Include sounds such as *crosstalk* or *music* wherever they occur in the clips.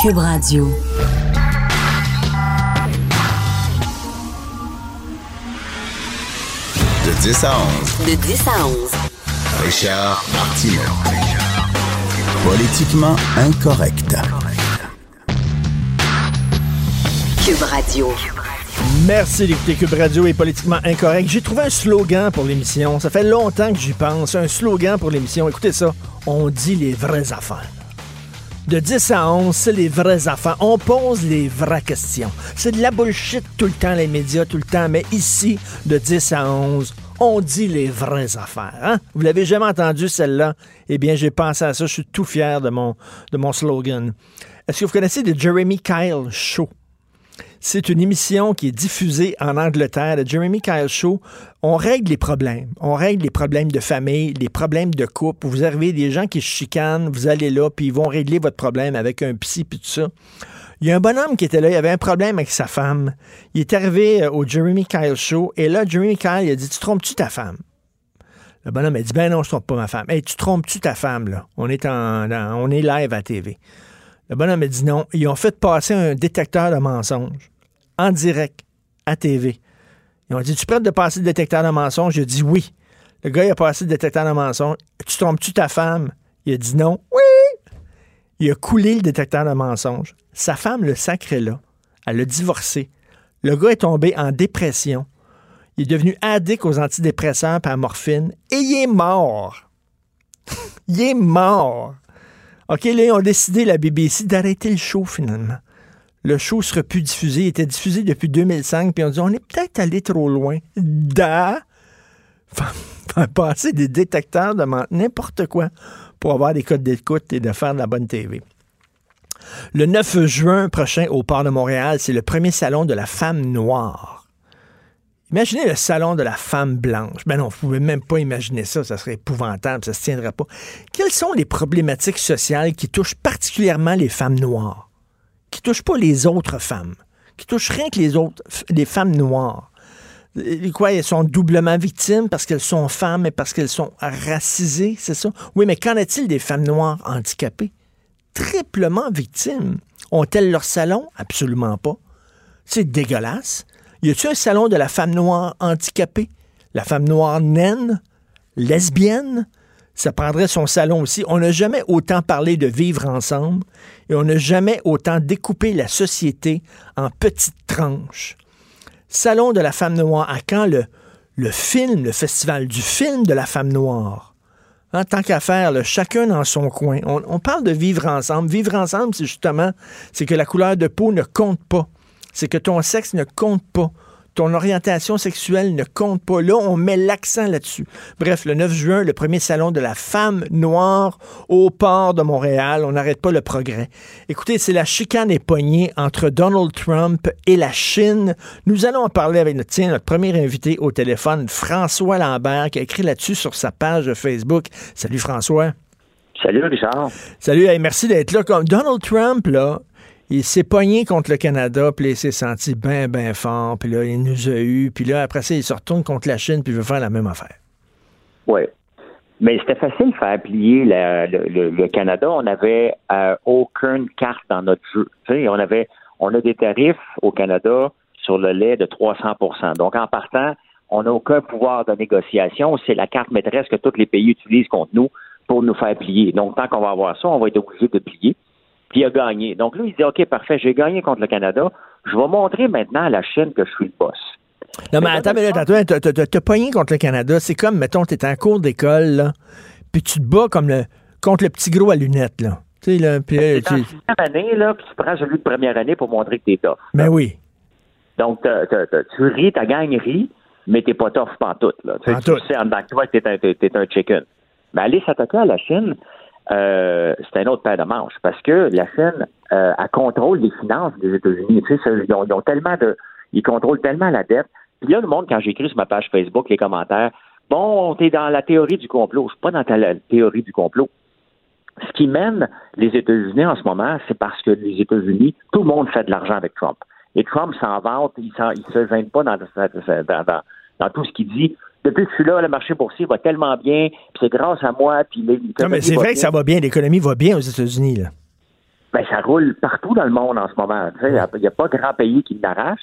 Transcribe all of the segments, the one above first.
Cube Radio. De 10 à 11. De 10 à 11. Richard Martineau. Politiquement incorrect. Cube Radio. Merci d'écouter Cube Radio est politiquement incorrect. J'ai trouvé un slogan pour l'émission. Ça fait longtemps que j'y pense. Un slogan pour l'émission. Écoutez ça. On dit les vraies affaires. De 10 à 11, c'est les vraies affaires. On pose les vraies questions. C'est de la bullshit tout le temps, les médias, tout le temps. Mais ici, de 10 à 11, on dit les vraies affaires. Hein? Vous l'avez jamais entendu, celle-là? Eh bien, j'ai pensé à ça. Je suis tout fier de mon, de mon slogan. Est-ce que vous connaissez le Jeremy Kyle Show? C'est une émission qui est diffusée en Angleterre, le Jeremy Kyle Show. On règle les problèmes. On règle les problèmes de famille, les problèmes de couple. Vous arrivez des gens qui se chicanent, vous allez là, puis ils vont régler votre problème avec un psy, puis tout ça. Il y a un bonhomme qui était là, il avait un problème avec sa femme. Il est arrivé euh, au Jeremy Kyle Show, et là, Jeremy Kyle, il a dit Tu trompes-tu ta femme Le bonhomme a dit Ben non, je trompe pas ma femme. Tu trompes-tu ta femme, là On est, en- on est live à TV. Le bonhomme a dit non. Ils ont fait passer un détecteur de mensonges en direct à TV. Ils ont dit Tu prêtes de passer le détecteur de mensonges? A dit oui. Le gars, il a passé le détecteur de mensonges. Tu trompes-tu ta femme? Il a dit non. Oui. Il a coulé le détecteur de mensonges. Sa femme le sacré là. Elle a divorcé. Le gars est tombé en dépression. Il est devenu addict aux antidépresseurs et à morphine. Et il est mort. *laughs* il est mort. OK, là, ils ont décidé, la BBC, d'arrêter le show finalement. Le show sera plus diffusé. Il était diffusé depuis 2005, puis on dit on est peut-être allé trop loin. Da! *laughs* Faire passer des détecteurs de n'importe quoi pour avoir des codes d'écoute et de faire de la bonne TV. Le 9 juin prochain, au Port de Montréal, c'est le premier salon de la femme noire. Imaginez le salon de la femme blanche. Ben non, vous pouvez même pas imaginer ça, ça serait épouvantable, ça se tiendrait pas. Quelles sont les problématiques sociales qui touchent particulièrement les femmes noires? Qui touchent pas les autres femmes? Qui touchent rien que les autres, les femmes noires? Euh, Quoi, elles sont doublement victimes parce qu'elles sont femmes et parce qu'elles sont racisées, c'est ça? Oui, mais qu'en est-il des femmes noires handicapées? Triplement victimes. Ont-elles leur salon? Absolument pas. C'est dégueulasse. Y a-t-il un salon de la femme noire handicapée? La femme noire naine? Lesbienne? Ça prendrait son salon aussi. On n'a jamais autant parlé de vivre ensemble et on n'a jamais autant découpé la société en petites tranches. Salon de la femme noire, à quand? Le, film, le festival du film de la femme noire? En tant qu'à faire, chacun dans son coin. On, on parle de vivre ensemble. Vivre ensemble, c'est justement, c'est que la couleur de peau ne compte pas. C'est que ton sexe ne compte pas. Ton orientation sexuelle ne compte pas. Là, on met l'accent là-dessus. Bref, le 9 juin, le premier salon de la femme noire au port de Montréal. On n'arrête pas le progrès. Écoutez, c'est la chicane et poignée entre Donald Trump et la Chine. Nous allons en parler avec notre, tiens, notre premier invité au téléphone, François Lambert, qui a écrit là-dessus sur sa page Facebook. Salut François. Salut Richard. Salut, hey, merci d'être là. Comme Donald Trump, là, il s'est pogné contre le Canada, puis il s'est senti bien, bien fort, puis là, il nous a eu, puis là, après ça, il se retourne contre la Chine, puis il veut faire la même affaire. Oui. Mais c'était facile de faire plier le, Canada. On n'avait euh, aucune carte dans notre jeu. On avait, on a des tarifs au Canada sur le lait de 300% Donc, en partant, on n'a aucun pouvoir de négociation. C'est la carte maîtresse que tous les pays utilisent contre nous pour nous faire plier. Donc, tant qu'on va avoir ça, on va être obligé de plier. Puis il a gagné. Donc là, il dit, OK, parfait, j'ai gagné contre le Canada. Je vais montrer maintenant à la Chine que je suis le boss. Non, mais Mais attends, mais là, t'as- pogné contre le Canada. C'est comme, mettons, t'es en cours d'école, puis tu te bats comme le, contre le petit gros à lunettes, là. Tu sais, là, puis en tu- année, là, puis tu prends celui de première année pour montrer que t'es tough. Ben oui. Donc, t'as- tu ris, ta gang rit, mais t'es pas tough pantoute. Là. Pantoute. Tu sais en dedans de toi t'es un, t'es un chicken. Mais aller s'attaquer à la Chine, euh, c'est un autre paire de manches parce que la Chine, euh, elle contrôle les finances des États-Unis. Tu sais, ils, ont, ils ont tellement de, ils contrôlent tellement la dette. Puis là, le monde, quand j'écris sur ma page Facebook les commentaires, bon, t'es dans la théorie du complot. Je suis pas dans la théorie du complot. Ce qui mène les États-Unis en ce moment, c'est parce que les États-Unis, tout le monde fait de l'argent avec Trump. Et Trump s'en vante, il ne se gêne pas dans, dans, dans tout ce qu'il dit depuis que je suis là, le marché boursier va tellement bien, puis c'est grâce à moi, puis Non, mais c'est vrai que ça va bien, l'économie va bien aux États-Unis, là. Ben, ça roule partout dans le monde en ce moment. Il n'y a, pas grand pays qui l'arrache.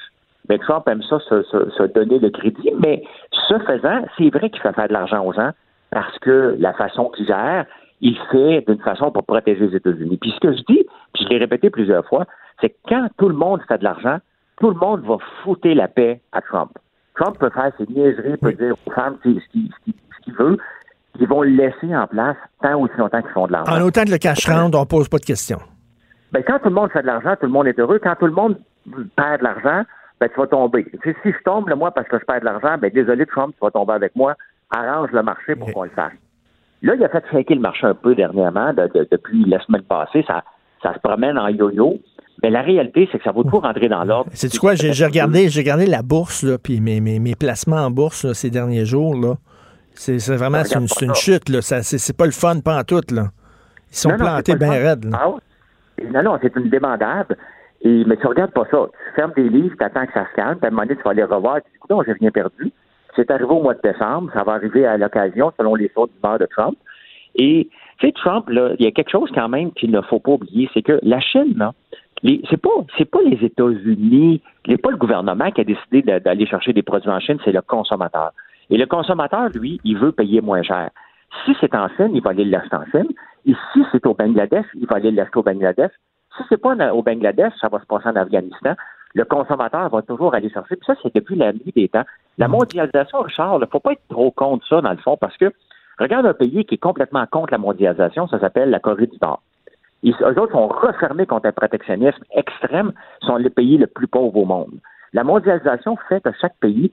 Mais Trump aime ça se, donner le crédit. Mais ce faisant, c'est vrai qu'il fait faire de l'argent aux gens parce que la façon qu'il gère, il fait d'une façon pour protéger les États-Unis. Puis ce que je dis, puis je l'ai répété plusieurs fois, c'est que quand tout le monde fait de l'argent, tout le monde va fouter la paix à Trump. Trump peut faire ses niaiseries, peut dire aux femmes ce qu'il veut. Ils vont le laisser en place tant aussi longtemps qu'ils font de l'argent. En autant que le cash rentre, on pose pas de questions. Ben, quand tout le monde fait de l'argent, tout le monde est heureux. Quand tout le monde perd de l'argent, ben, tu vas tomber. si je tombe, moi, parce que je perds de l'argent, ben, désolé, Trump, tu vas tomber avec moi. Arrange le marché pour qu'on le fasse. Là, il a fait shaker le marché un peu dernièrement, depuis la semaine passée. Ça, ça se promène en yo-yo. Mais la réalité, c'est que ça va tout rentrer dans l'ordre. C'est quoi? J'ai regardé, j'ai regardé la bourse, là, puis mes, mes, mes, placements en bourse ces derniers jours. Là. C'est, vraiment une, une, chute. Là. C'est, pas le fun, pas en tout. Là. Ils sont plantés bien raides. Ah non, non, c'est une demandable. Et, mais tu regardes pas ça. Tu fermes des livres, tu attends que ça se calme, puis à un moment donné, tu vas les revoir. Tu dis, non, j'ai rien perdu. C'est arrivé au mois de décembre. Ça va arriver à l'occasion, selon les autres du de Trump. Et, tu sais, Trump, là, il y a quelque chose quand même qu'il ne faut pas oublier, c'est que la Chine, là, c'est pas c'est pas les États-Unis, c'est pas le gouvernement qui a décidé d'aller chercher des produits en Chine, c'est le consommateur. Et le consommateur, lui, il veut payer moins cher. Si c'est en Chine, il va aller l'acheter en Chine. Et si c'est au Bangladesh, il va aller l'acheter au Bangladesh. Si c'est pas au Bangladesh, ça va se passer en Afghanistan. Le consommateur va toujours aller chercher. Puis ça, c'est depuis la nuit des temps. La mondialisation, Richard, il faut pas être trop contre ça, dans le fond, parce que regarde un pays qui est complètement contre la mondialisation, ça s'appelle la Corée du Nord. Ils, eux autres sont refermés contre un protectionnisme extrême, sont les pays les plus pauvres au monde. La mondialisation fait que chaque pays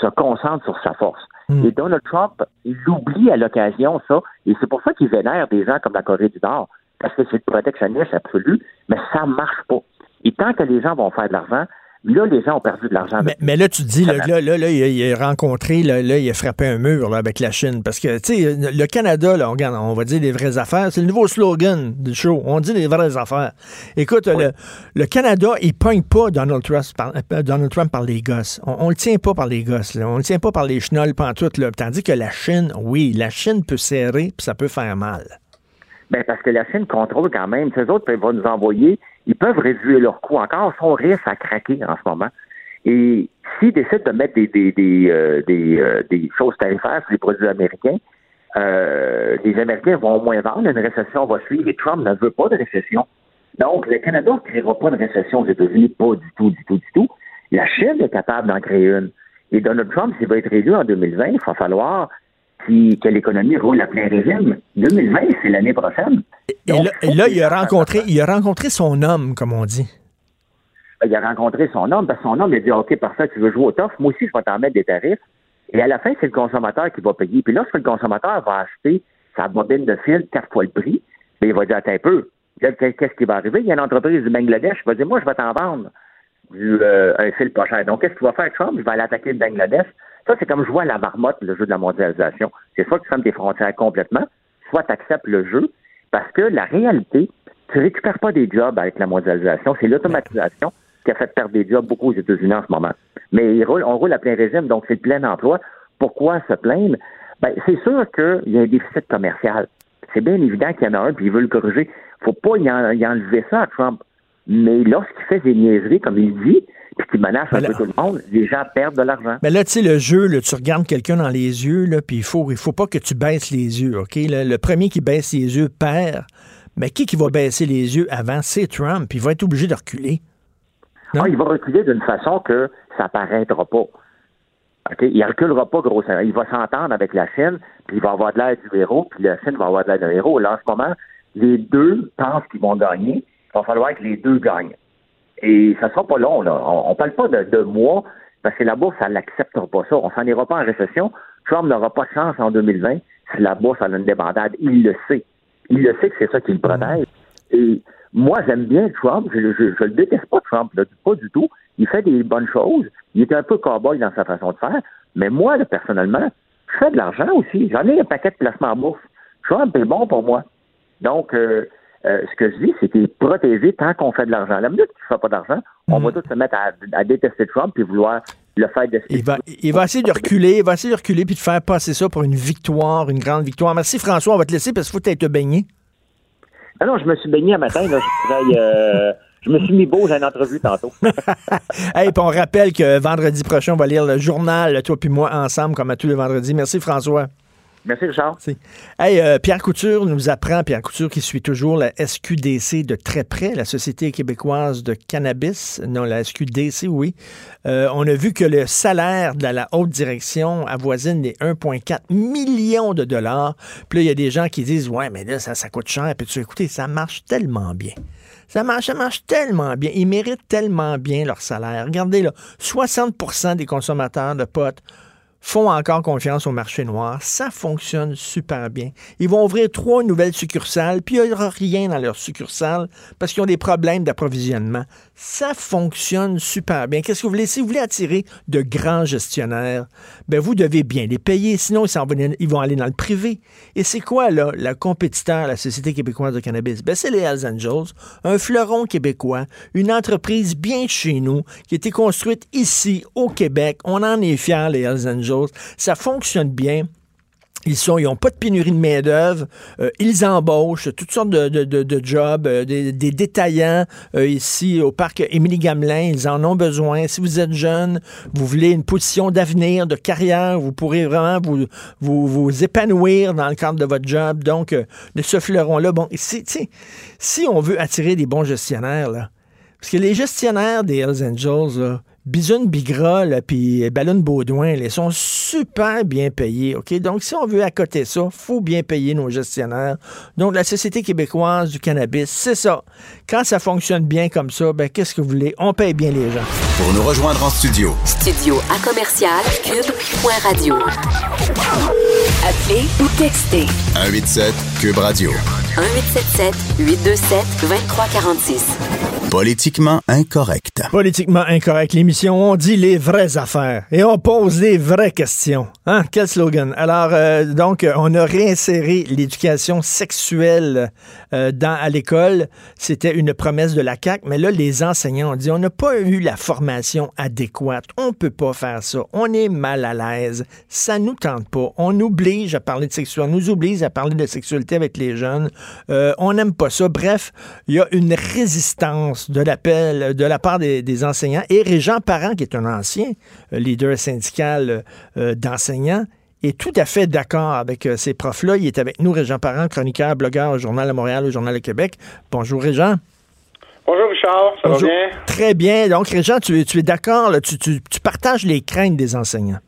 se concentre sur sa force. Hmm. Et Donald Trump, il oublie à l'occasion ça, et c'est pour ça qu'il vénère des gens comme la Corée du Nord, parce que c'est le protectionnisme absolu, mais ça marche pas. Et tant que les gens vont faire de l'argent, Là, les gens ont perdu de l'argent. Mais, là, tu dis, là, là, là, il, a, rencontré, là, il a frappé un mur avec la Chine. Parce que, tu sais, le Canada, là, on, regarde, on va dire des vraies affaires. C'est le nouveau slogan du show. On dit des vraies affaires. Écoute, le, Canada, il pogne pas Donald Trump par, euh, Donald Trump par les gosses. On, ne le tient pas par les gosses. Là. On le tient pas par les chenolles pantoutes. Là. Tandis que la Chine, oui, la Chine peut serrer, puis ça peut faire mal. Ben, parce que la Chine contrôle quand même. Ces autres vont nous envoyer ils peuvent réduire leurs coûts encore, son risque à craquer en ce moment. Et s'ils décident de mettre des, des, des, euh, euh, des, choses tarifaires sur les produits américains, euh, les Américains vont moins vendre, une récession va suivre et Trump ne veut pas de récession. Donc, le Canada ne créera pas de récession aux États-Unis, pas du tout, du tout, du tout. La Chine est capable d'en créer une. Et Donald Trump, s'il va être élu en 2020, il va falloir que l'économie roule à plein régime. 2020, c'est l'année prochaine. Et, là, il, a rencontré, il a rencontré son homme, comme on dit. Ben, il a rencontré son homme, parce que son homme a dit OK, parfait, tu veux jouer au tof, moi aussi, je vais t'en mettre des tarifs. Et à la fin, c'est le consommateur qui va payer. Puis lorsque le consommateur va acheter sa bobine de fil quatre fois le prix, ben, il va dire Attends un peu. Qu'est-ce qui va arriver? Il y a une entreprise du Bangladesh qui va dire Moi, je vais t'en vendre du, euh, un fil pas cher. Donc, qu'est-ce qu'il va faire Trump? Il va aller attaquer le Bangladesh. Ça, c'est comme jouer à la marmotte, le jeu de la mondialisation. C'est soit tu fermes tes frontières complètement, soit tu acceptes le jeu, parce que la réalité, tu récupères pas des jobs avec la mondialisation. C'est l'automatisation qui a fait perdre des jobs beaucoup aux États-Unis en ce moment. Mais on roule à plein régime, donc c'est le plein emploi. Pourquoi se plaindre? Ben, c'est sûr qu'il y a un déficit commercial. C'est bien évident qu'il y en a un, puis il veut le corriger. faut pas y, enlever ça à Trump. Mais lorsqu'il fait des niaiseries, comme il dit, puis qui menace un peu tout le monde, les gens perdent de l'argent. Mais là, tu sais, le jeu, tu regardes quelqu'un dans les yeux, là, puis il faut, il faut pas que tu baisses les yeux, OK? Le, premier qui baisse les yeux perd. Mais qui qui va baisser les yeux avant? C'est Trump, puis il va être obligé de reculer. Ah, il va reculer d'une façon que ça paraîtra pas. OK? Il reculera pas grossièrement. Il va s'entendre avec la Chine, puis il va avoir de l'air du héros, puis la Chine va avoir de l'air d'un héros. Là, en ce moment, les deux pensent qu'ils vont gagner. Il va falloir que les deux gagnent. Et ça sera pas long, là. On, parle pas de, de, mois, parce que la bourse, elle n'acceptera pas ça. On s'en ira pas en récession. Trump n'aura pas de chance en 2020 si la bourse a une débandade. Il le sait. Il le sait que c'est ça qui le protège. Et moi, j'aime bien Trump. Je, je, je le déteste pas, Trump, là, pas du tout. Il fait des bonnes choses. Il est un peu cow-boy dans sa façon de faire. Mais moi, là, personnellement, je fais de l'argent aussi. J'en ai un paquet de placements en bourse. Trump est bon pour moi. Donc, euh, euh, ce que je dis, c'est qu'il est protégé tant qu'on fait de l'argent. La minute qu'il ne fait pas d'argent, on va tous se mettre à, à détester Trump et vouloir le faire de Il va, il va essayer de reculer, il va essayer de reculer puis de faire passer ça pour une victoire, une grande victoire. Merci François, on va te laisser parce qu'il faut être baigné. Ah non, je me suis baigné un matin, là, je, travaille, euh, je me suis mis beau, j'ai une entrevue tantôt. *laughs* hey, puis on rappelle que vendredi prochain, on va lire le journal, toi puis moi, ensemble, comme à tous les vendredis. Merci François. Merci, Richard. Hey, euh, Pierre Couture nous apprend, Pierre Couture qui suit toujours la SQDC de très près, la Société québécoise de cannabis, non, la SQDC, oui. Euh, on a vu que le salaire de la haute direction avoisine les 1,4 millions de dollars. Puis là, il y a des gens qui disent, ouais, mais là, ça, ça coûte cher. Puis tu écoutez, ça marche tellement bien. Ça marche, ça marche tellement bien. Ils méritent tellement bien leur salaire. Regardez là, 60% des consommateurs de potes font encore confiance au marché noir. Ça fonctionne super bien. Ils vont ouvrir trois nouvelles succursales, puis il n'y aura rien dans leurs succursales parce qu'ils ont des problèmes d'approvisionnement. Ça fonctionne super bien. Qu'est-ce que vous voulez? Si vous voulez attirer de grands gestionnaires, ben vous devez bien les payer, sinon ils, vont aller dans le privé. Et c'est quoi, là, la compétiteur la Société québécoise de cannabis? Ben, c'est les Hells Angels, un fleuron québécois, une entreprise bien chez nous, qui a été construite ici, au Québec. On en est fiers, les Hells Angels. Ça fonctionne bien. Ils n'ont pas de pénurie de main-d'œuvre. Euh, ils embauchent toutes sortes de, jobs, euh, des, détaillants euh, ici au parc Émilie Gamelin. Ils en ont besoin. Si vous êtes jeune, vous voulez une position d'avenir, de carrière, vous pourrez vraiment vous, épanouir dans le cadre de votre job. Donc, de ce fleuron-là, bon, si, on veut attirer des bons gestionnaires, parce que les gestionnaires des Hells Angels, là, Bisoun Bigra puis Ballon Baudouin, ils sont super bien payés. OK? Donc, si on veut accoter ça, faut bien payer nos gestionnaires. Donc, la Société québécoise du cannabis, c'est ça. Quand ça fonctionne bien comme ça, ben, qu'est-ce que vous voulez? On paye bien les gens. Pour nous rejoindre en studio. Studio à commercial cube.radio. Appelez ou textez. 187 Cube Radio. 1877 827 2346. Politiquement incorrect. Politiquement incorrect, l'émission. On dit les vraies affaires et on pose les vraies questions. Hein? Quel slogan? Alors, euh, donc, on a réinséré l'éducation sexuelle euh, dans, à l'école. C'était une promesse de la CAQ, mais là, les enseignants ont dit on n'a pas eu la formation adéquate. On peut pas faire ça. On est mal à l'aise. Ça nous tente pas. On oblige à parler de sexualité. On nous oblige à parler de sexualité avec les jeunes. Euh, on n'aime pas ça. Bref, il y a une résistance de l'appel de la part des, enseignants. Et Régent Parent, qui est un ancien euh, leader syndical euh, d'enseignants, est tout à fait d'accord avec euh, ces profs-là. Il est avec nous, Régent Parent, chroniqueur, blogueur au Journal de Montréal, au Journal de Québec. Bonjour, Régent. Bonjour, Richard. Ça va bien? Très bien. Donc, Régent, tu, tu es d'accord, tu, tu, tu partages les craintes des enseignants.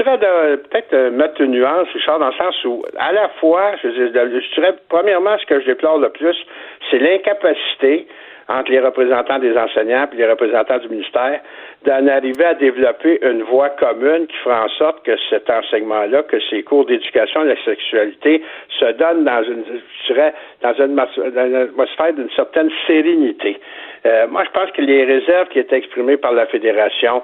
Dirais peut-être mettre une nuance, Richard, dans le sens où, à la fois, je, je dirais, premièrement, ce que je déplore le plus, c'est l'incapacité entre les représentants des enseignants et les représentants du ministère d'en arriver à développer une voie commune qui fera en sorte que cet enseignement-là, que ces cours d'éducation à la sexualité se donnent dans une, je dirais, dans une, atmosphère d'une certaine sérénité. Euh, moi, je pense que les réserves qui étaient exprimées par la Fédération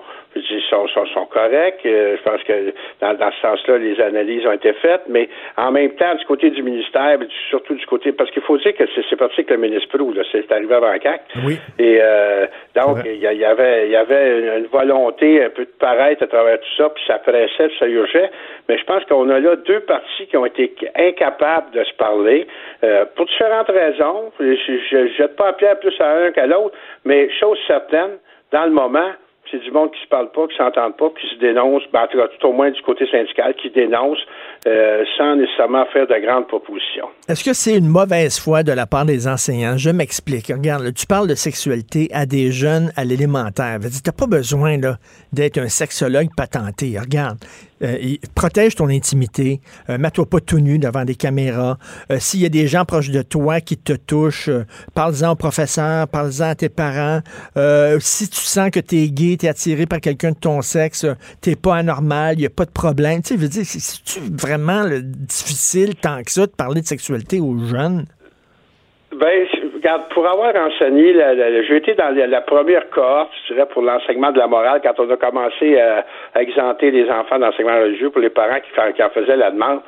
sont, sont, sont corrects. Euh, je pense que dans, dans ce sens-là, les analyses ont été faites, mais en même temps, du côté du ministère, surtout du côté, parce qu'il faut dire que c'est parti avec le ministre Prou, c'est arrivé avant CAC. Oui. Et euh, donc, il y, avait, il y avait une, volonté un peu de paraître à travers tout ça, puis ça pressait, puis ça urgeait. Mais je pense qu'on a là deux partis qui ont été incapables de se parler euh, pour différentes raisons. Je ne jette pas à pierre plus à l'un qu'à l'autre, mais chose certaine, dans le moment, c'est du monde qui se parle pas, qui s'entend pas, qui se dénonce, ben, tout au moins du côté syndical, qui dénonce euh, sans nécessairement faire de grandes propositions. Est-ce que c'est une mauvaise foi de la part des enseignants? Je m'explique. Regarde, tu parles de sexualité à des jeunes à l'élémentaire. Tu n'as pas besoin d'être un sexologue patenté. Regarde, euh, protège ton intimité, euh, mets-toi pas tout nu devant des caméras. Euh, s'il y a des gens proches de toi qui te touchent, parle-en au professeur, parle-en à tes parents. si tu sens que tu es gay, tu es attiré par quelqu'un de ton sexe, t'es pas anormal, il n'y a pas de problème. Tu sais, veux dire, c'est vraiment difficile tant que ça de parler de sexualité aux jeunes? Ben, pour avoir enseigné, j'ai été dans la, première cohorte, je dirais, pour l'enseignement de la morale, quand on a commencé à, exempter les enfants d'enseignement religieux pour les parents qui, en faisaient la demande.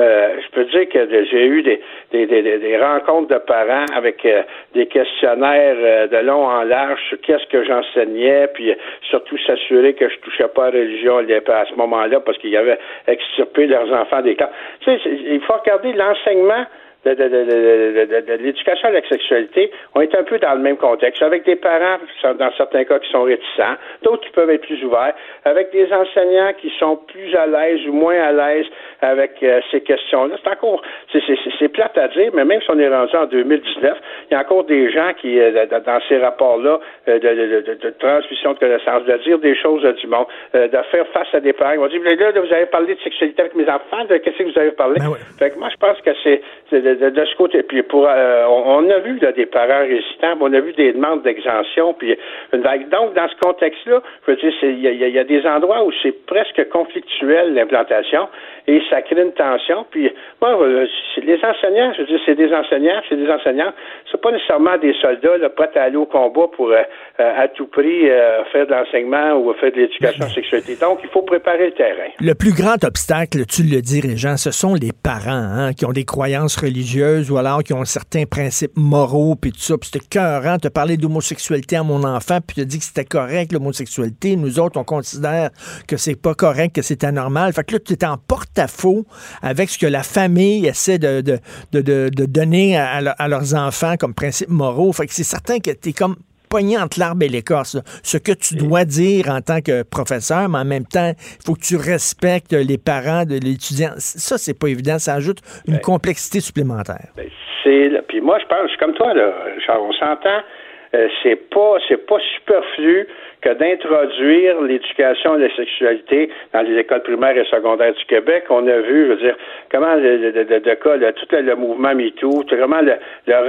Euh, je peux dire que j'ai eu des, rencontres de parents avec euh, des questionnaires euh, de long en large sur qu'est-ce que j'enseignais, puis surtout s'assurer que je touchais pas à la religion à ce moment-là parce qu'ils avaient extirpé leurs enfants des camps. Tu sais, il faut regarder l'enseignement de, de, de, de l'éducation à la sexualité, on est un peu dans le même contexte, avec des parents, dans certains cas, qui sont réticents, d'autres qui peuvent être plus ouverts, avec des enseignants qui sont plus à l'aise ou moins à l'aise avec euh, ces questions-là. C'est encore, c'est plate à dire, mais même si on est rendu en 2019, il y a encore des gens qui, euh, dans ces rapports-là, euh, de, transmission de connaissances, de dire des choses du monde, de faire face à des parents. Ils vont dire, là, vous avez parlé de sexualité avec mes enfants, de qu'est-ce que vous avez parlé? Ben fait que moi, je pense que c'est de, ce côté. Puis pour, euh, on, a vu là, des parents résistants, on a vu des demandes d'exemption, puis une vague. Donc, dans ce contexte-là, je veux dire, il y, a des endroits où c'est presque conflictuel l'implantation et ça crée une tension. Puis moi, euh, les enseignants, je veux dire, c'est des enseignants, c'est des enseignants, c'est pas nécessairement des soldats là, prêts à aller au combat pour euh, à tout prix faire de l'enseignement ou faire de l'éducation sexualité. Donc, il faut préparer le terrain. Le plus grand obstacle, tu le dis, Régent, ce sont les parents hein, qui ont des croyances religieuses ou alors qui ont certains principes moraux, puis tout ça. Puis c'était cœurant, te parler d'homosexualité à mon enfant, puis te dit que c'était correct, l'homosexualité. Nous autres, on considère que c'est pas correct, que c'est anormal. Fait que là, tu es en porte-à-faux avec ce que la famille essaie de, donner à, à, leurs enfants comme principes moraux. Fait que c'est certain que tu es comme pogné entre l'arbre et l'écorce. Ce que tu dois dire en tant que professeur, mais en même temps, il faut que tu respectes les parents de l'étudiant. Ça, c'est pas évident. Ça ajoute une ben, complexité supplémentaire. Ben, c'est puis moi, je pense, comme toi, là, Charles, on s'entend. Euh, c'est pas c'est pas superflu que d'introduire l'éducation à la sexualité dans les écoles primaires et secondaires du Québec. On a vu, je veux dire, comment le, le, le, cas, tout le, mouvement MeToo, vraiment le,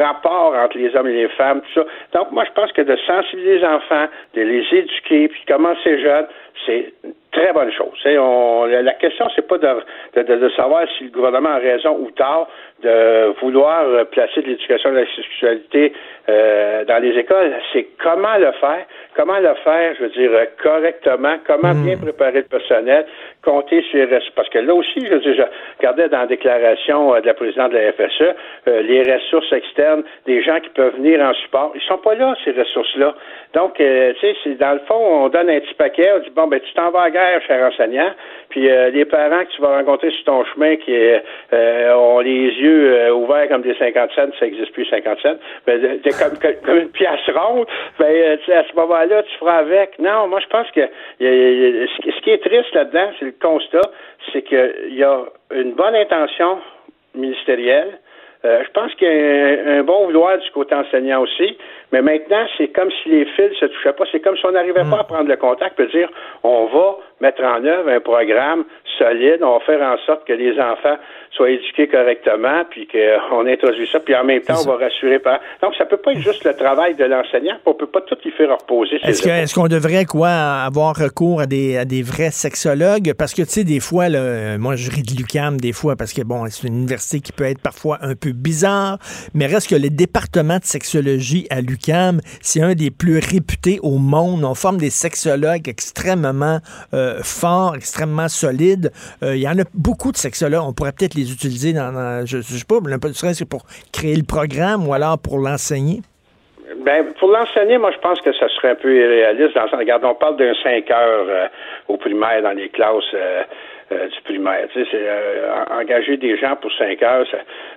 rapport entre les hommes et les femmes, tout ça. Donc, moi, je pense que de sensibiliser les enfants, de les éduquer, puis commencer jeunes, c'est une très bonne chose. On, la question, c'est pas de, de, de, savoir si le gouvernement a raison ou tort de vouloir placer de l'éducation de la sexualité euh, dans les écoles, c'est comment le faire, comment le faire, je veux dire, correctement, comment bien hmm. préparer le personnel, compter sur les ressources. Parce que là aussi, je, veux dire, je regardais dans la déclaration euh, de la présidente de la FSE, euh, les ressources externes, des gens qui peuvent venir en support, ils sont pas là, ces ressources-là. Donc, tu sais, dans le fond, on donne un petit paquet, on dit, bon, ben, tu t'en vas à guerre, cher enseignant, puis les parents que tu vas rencontrer sur ton chemin qui ont les yeux ouverts comme des 50 cents, ça n'existe plus 50 cents, ben, comme, une pièce ronde, ben, euh, à ce moment-là, tu feras avec. Non, moi, je pense que ce qui est triste là-dedans, c'est le constat, c'est qu'il y a une bonne intention ministérielle. Euh, je pense qu'il y a un, bon vouloir du côté enseignant aussi, mais maintenant, c'est comme si les fils se touchaient pas. C'est comme si on n'arrivait pas à prendre le contact et dire on va mettre en œuvre un programme solide, on va faire en sorte que les enfants soient éduqués correctement, puis qu'on introduit ça, puis en même temps, on va rassurer pas. Donc, ça peut pas être juste le travail de l'enseignant, on peut pas tout y faire reposer. Est-ce qu'on devrait, quoi, avoir recours à des, à des vrais sexologues? Parce que, tu sais, des fois, là, moi, je ris de l'UCAM des fois, parce que, bon, c'est une université qui peut être parfois un peu bizarre, mais reste que le département de sexologie à l'UCAM, c'est un des plus réputés au monde. On forme des sexologues extrêmement euh, forts, extrêmement solides. Euh, il y en a beaucoup de sexologues. On pourrait peut-être les utiliser dans, je, je sais pas, serait pour créer le programme ou alors pour l'enseigner? Ben, pour l'enseigner, moi, je pense que ça serait un peu irréaliste. Regarde, on parle d'un 5 heures euh, au primaire dans les classes euh, euh, du primaire. C'est engager des gens pour 5 heures.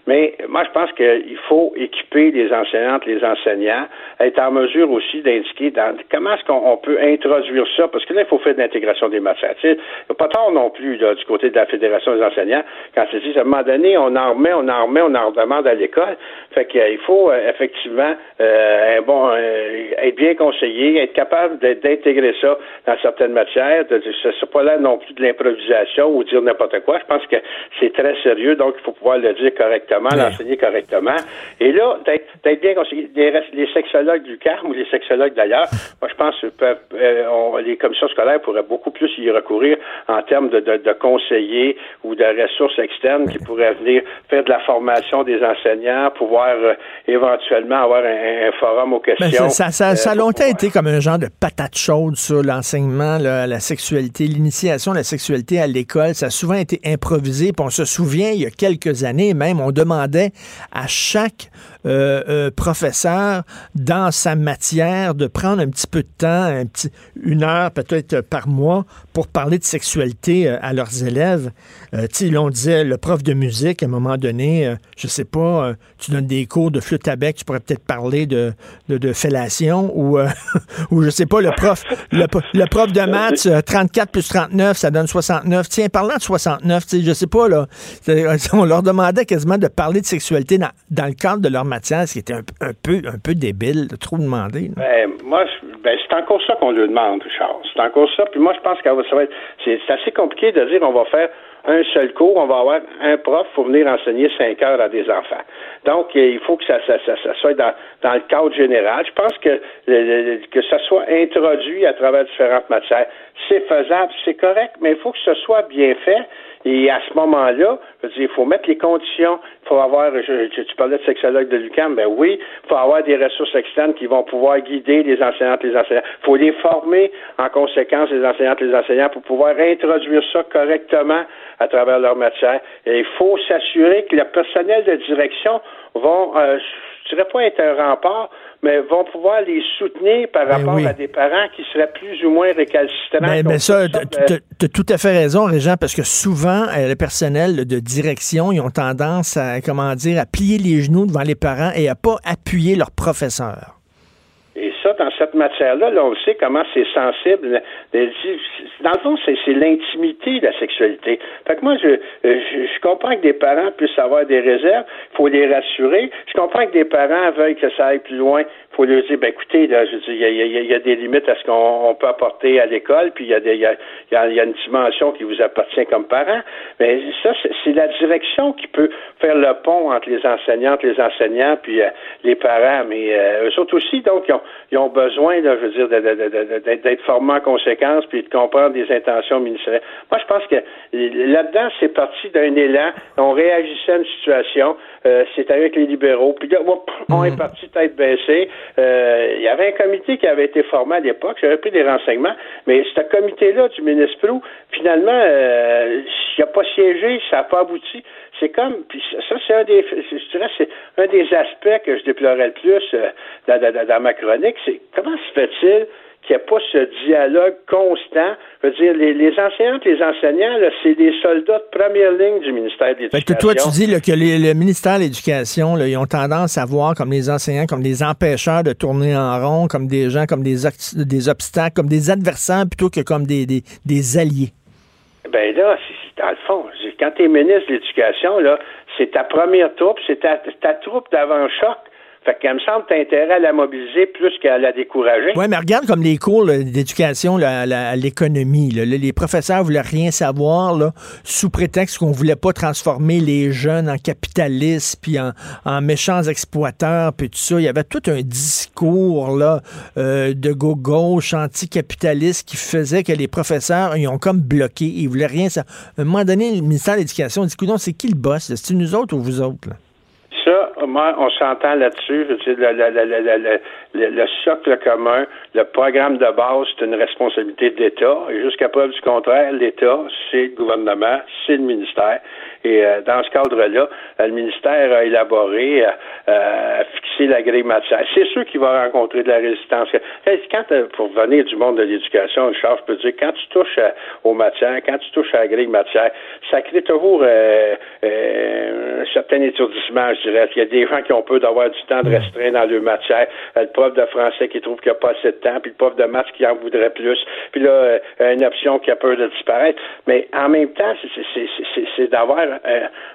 Mais moi, je pense qu'il faut équiper les enseignantes, les enseignants, être en mesure aussi d'indiquer comment est-ce qu'on peut introduire ça, parce que là, il faut faire de l'intégration des matières. Tu sais, pas tort non plus du côté de la Fédération des enseignants quand ils disent à un moment donné, on en remet, on en remet, on en redemande à l'école. Fait qu'il faut effectivement euh, être bien conseillé, être capable d'intégrer ça dans certaines matières. Ce n'est pas là non plus de l'improvisation ou dire n'importe quoi. Je pense que c'est très sérieux, donc il faut pouvoir le dire correctement, l'enseigner correctement. Et là, d'être bien conseillé, les, sexologues du CARM ou les sexologues d'ailleurs, moi je pense que euh, les commissions scolaires pourraient beaucoup plus y recourir en termes de, de, de conseillers ou de ressources externes qui pourraient venir faire de la formation des enseignants, pouvoir euh, éventuellement avoir un, forum aux ben, questions. ça, ça, a euh, longtemps été comme un genre de patate chaude sur l'enseignement, la sexualité, l'initiation de la sexualité à l'école. Ça a souvent été improvisé. On se souvient, il y a quelques années même, on demandait à chaque euh, euh, professeur dans sa matière de prendre un petit peu de temps, une heure peut-être par mois, pour parler de sexualité euh, à leurs élèves. tu sais, on disait, le prof de musique, à un moment donné, je sais pas, tu donnes des cours de flûte à bec, tu pourrais peut-être parler de, de, fellation, ou, *laughs* ou je sais pas, le prof, le, prof de maths, 34 plus 39, ça donne 69. Tiens, parlant de 69, tu sais, je sais pas, là, *laughs* on leur demandait quasiment de parler de sexualité dans, dans le cadre de leur matière ce qui était un, peu, un peu débile, de trop demander. Ben, moi, ben, c'est encore ça qu'on lui demande, Charles. C'est encore ça. Puis moi, je pense que va c'est, assez compliqué de dire on va faire un seul cours, on va avoir un prof pour venir enseigner cinq heures à des enfants. Donc, il faut que ça, ça, soit dans, dans, le cadre général. Je pense que, que ça soit introduit à travers différentes matières. C'est faisable, c'est correct, mais il faut que ce soit bien fait. Et à ce moment-là, il faut mettre les conditions. Il faut avoir, je, tu parlais de sexologue de l'UQAM, ben oui, il faut avoir des ressources externes qui vont pouvoir guider les enseignantes, les enseignants. Il faut les former en conséquence, les enseignantes, les enseignants, pour pouvoir introduire ça correctement à travers leur matière. Et il faut s'assurer que le personnel de direction vont, euh, je dirais pas être un rempart, mais vont pouvoir les soutenir par ben rapport à des parents qui seraient plus ou moins récalcitrants. Mais, ben, ben ça, tu as tout à fait raison, Régent, parce que souvent, euh, le personnel de direction, ils ont tendance à, comment dire, à plier les genoux devant les parents et à pas appuyer leurs professeurs dans cette matière-là, là, on sait comment c'est sensible. Dans le fond, c'est l'intimité de la sexualité. Fait que moi, je, je, comprends que des parents puissent avoir des réserves, il faut les rassurer. Je comprends que des parents veuillent que ça aille plus loin, il faut leur dire, ben écoutez, là, je il y, a, des limites à ce qu'on peut apporter à l'école, puis il y, a y, a, y a une dimension qui vous appartient comme parent. Mais ça, c'est la direction qui peut faire le pont entre les enseignantes, les enseignants, puis euh, les parents. Mais euh, eux autres aussi, donc, ils ont, ils ont besoin, là, je veux dire, d'être formés en conséquence, puis de comprendre les intentions ministérielles. Moi, je pense que là-dedans, c'est parti d'un élan. On réagissait à une situation. Euh, c'est avec les libéraux. Puis là, on est mhm. parti tête baissée. Euh, il y avait un comité qui avait été formé à l'époque. J'avais pris des renseignements. Mais ce comité-là du ministre Prou, finalement, euh, il n'a pas siégé, ça n'a pas abouti. C'est comme, puis ça, c'est un des, je dirais, c'est un des aspects que je déplorais le plus euh, dans, dans, ma chronique. C'est comment se fait-il qu'il n'y a pas ce dialogue constant. Je veux dire, les, les enseignantes, les enseignants, c'est des soldats de première ligne du ministère de l'Éducation. que toi, tu dis que le ministère de l'Éducation, ils ont tendance à voir comme les enseignants comme des empêcheurs de tourner en rond, comme des gens, comme des, des obstacles, comme des adversaires plutôt que comme des, des, des alliés. Ben là, dans le fond, quand tu es ministre de l'Éducation, là, c'est ta première troupe, c'est ta, ta troupe d'avant-choc. Fait qu'elle me semble intérêt à la mobiliser plus qu'à la décourager. Oui, mais regarde comme les cours d'éducation à l'économie. Les professeurs voulaient rien savoir sous prétexte qu'on voulait pas transformer les jeunes en capitalistes puis en, méchants exploiteurs puis tout ça. Il y avait tout un discours là euh, de gauche anticapitaliste qui faisait que les professeurs ils ont comme bloqué. Ils voulaient rien savoir. À un moment donné, le ministère de l'Éducation dit, c'est qui le boss? C'est nous autres ou vous autres? On s'entend là-dessus. Le, le, socle commun, le programme de base, c'est une responsabilité de l'État. Et jusqu'à preuve du contraire, l'État, c'est le gouvernement, c'est le ministère. Et euh, dans ce cadre-là, le ministère a élaboré, euh, a fixé la grille matière. C'est sûr qu'il va rencontrer de la résistance. Quand, euh, pour venir du monde de l'éducation, Charles, je peux dire, quand tu touches aux matières, quand tu touches à la grille matière, ça crée toujours un certain étourdissement, je dirais. Il y a des gens qui ont peur d'avoir du temps de restreint dans leur matière. Le prof de français qui trouve qu'il n'y a pas assez de temps, puis le prof de maths qui en voudrait plus, puis là, une option qui a peur de disparaître. Mais en même temps, c'est d'avoir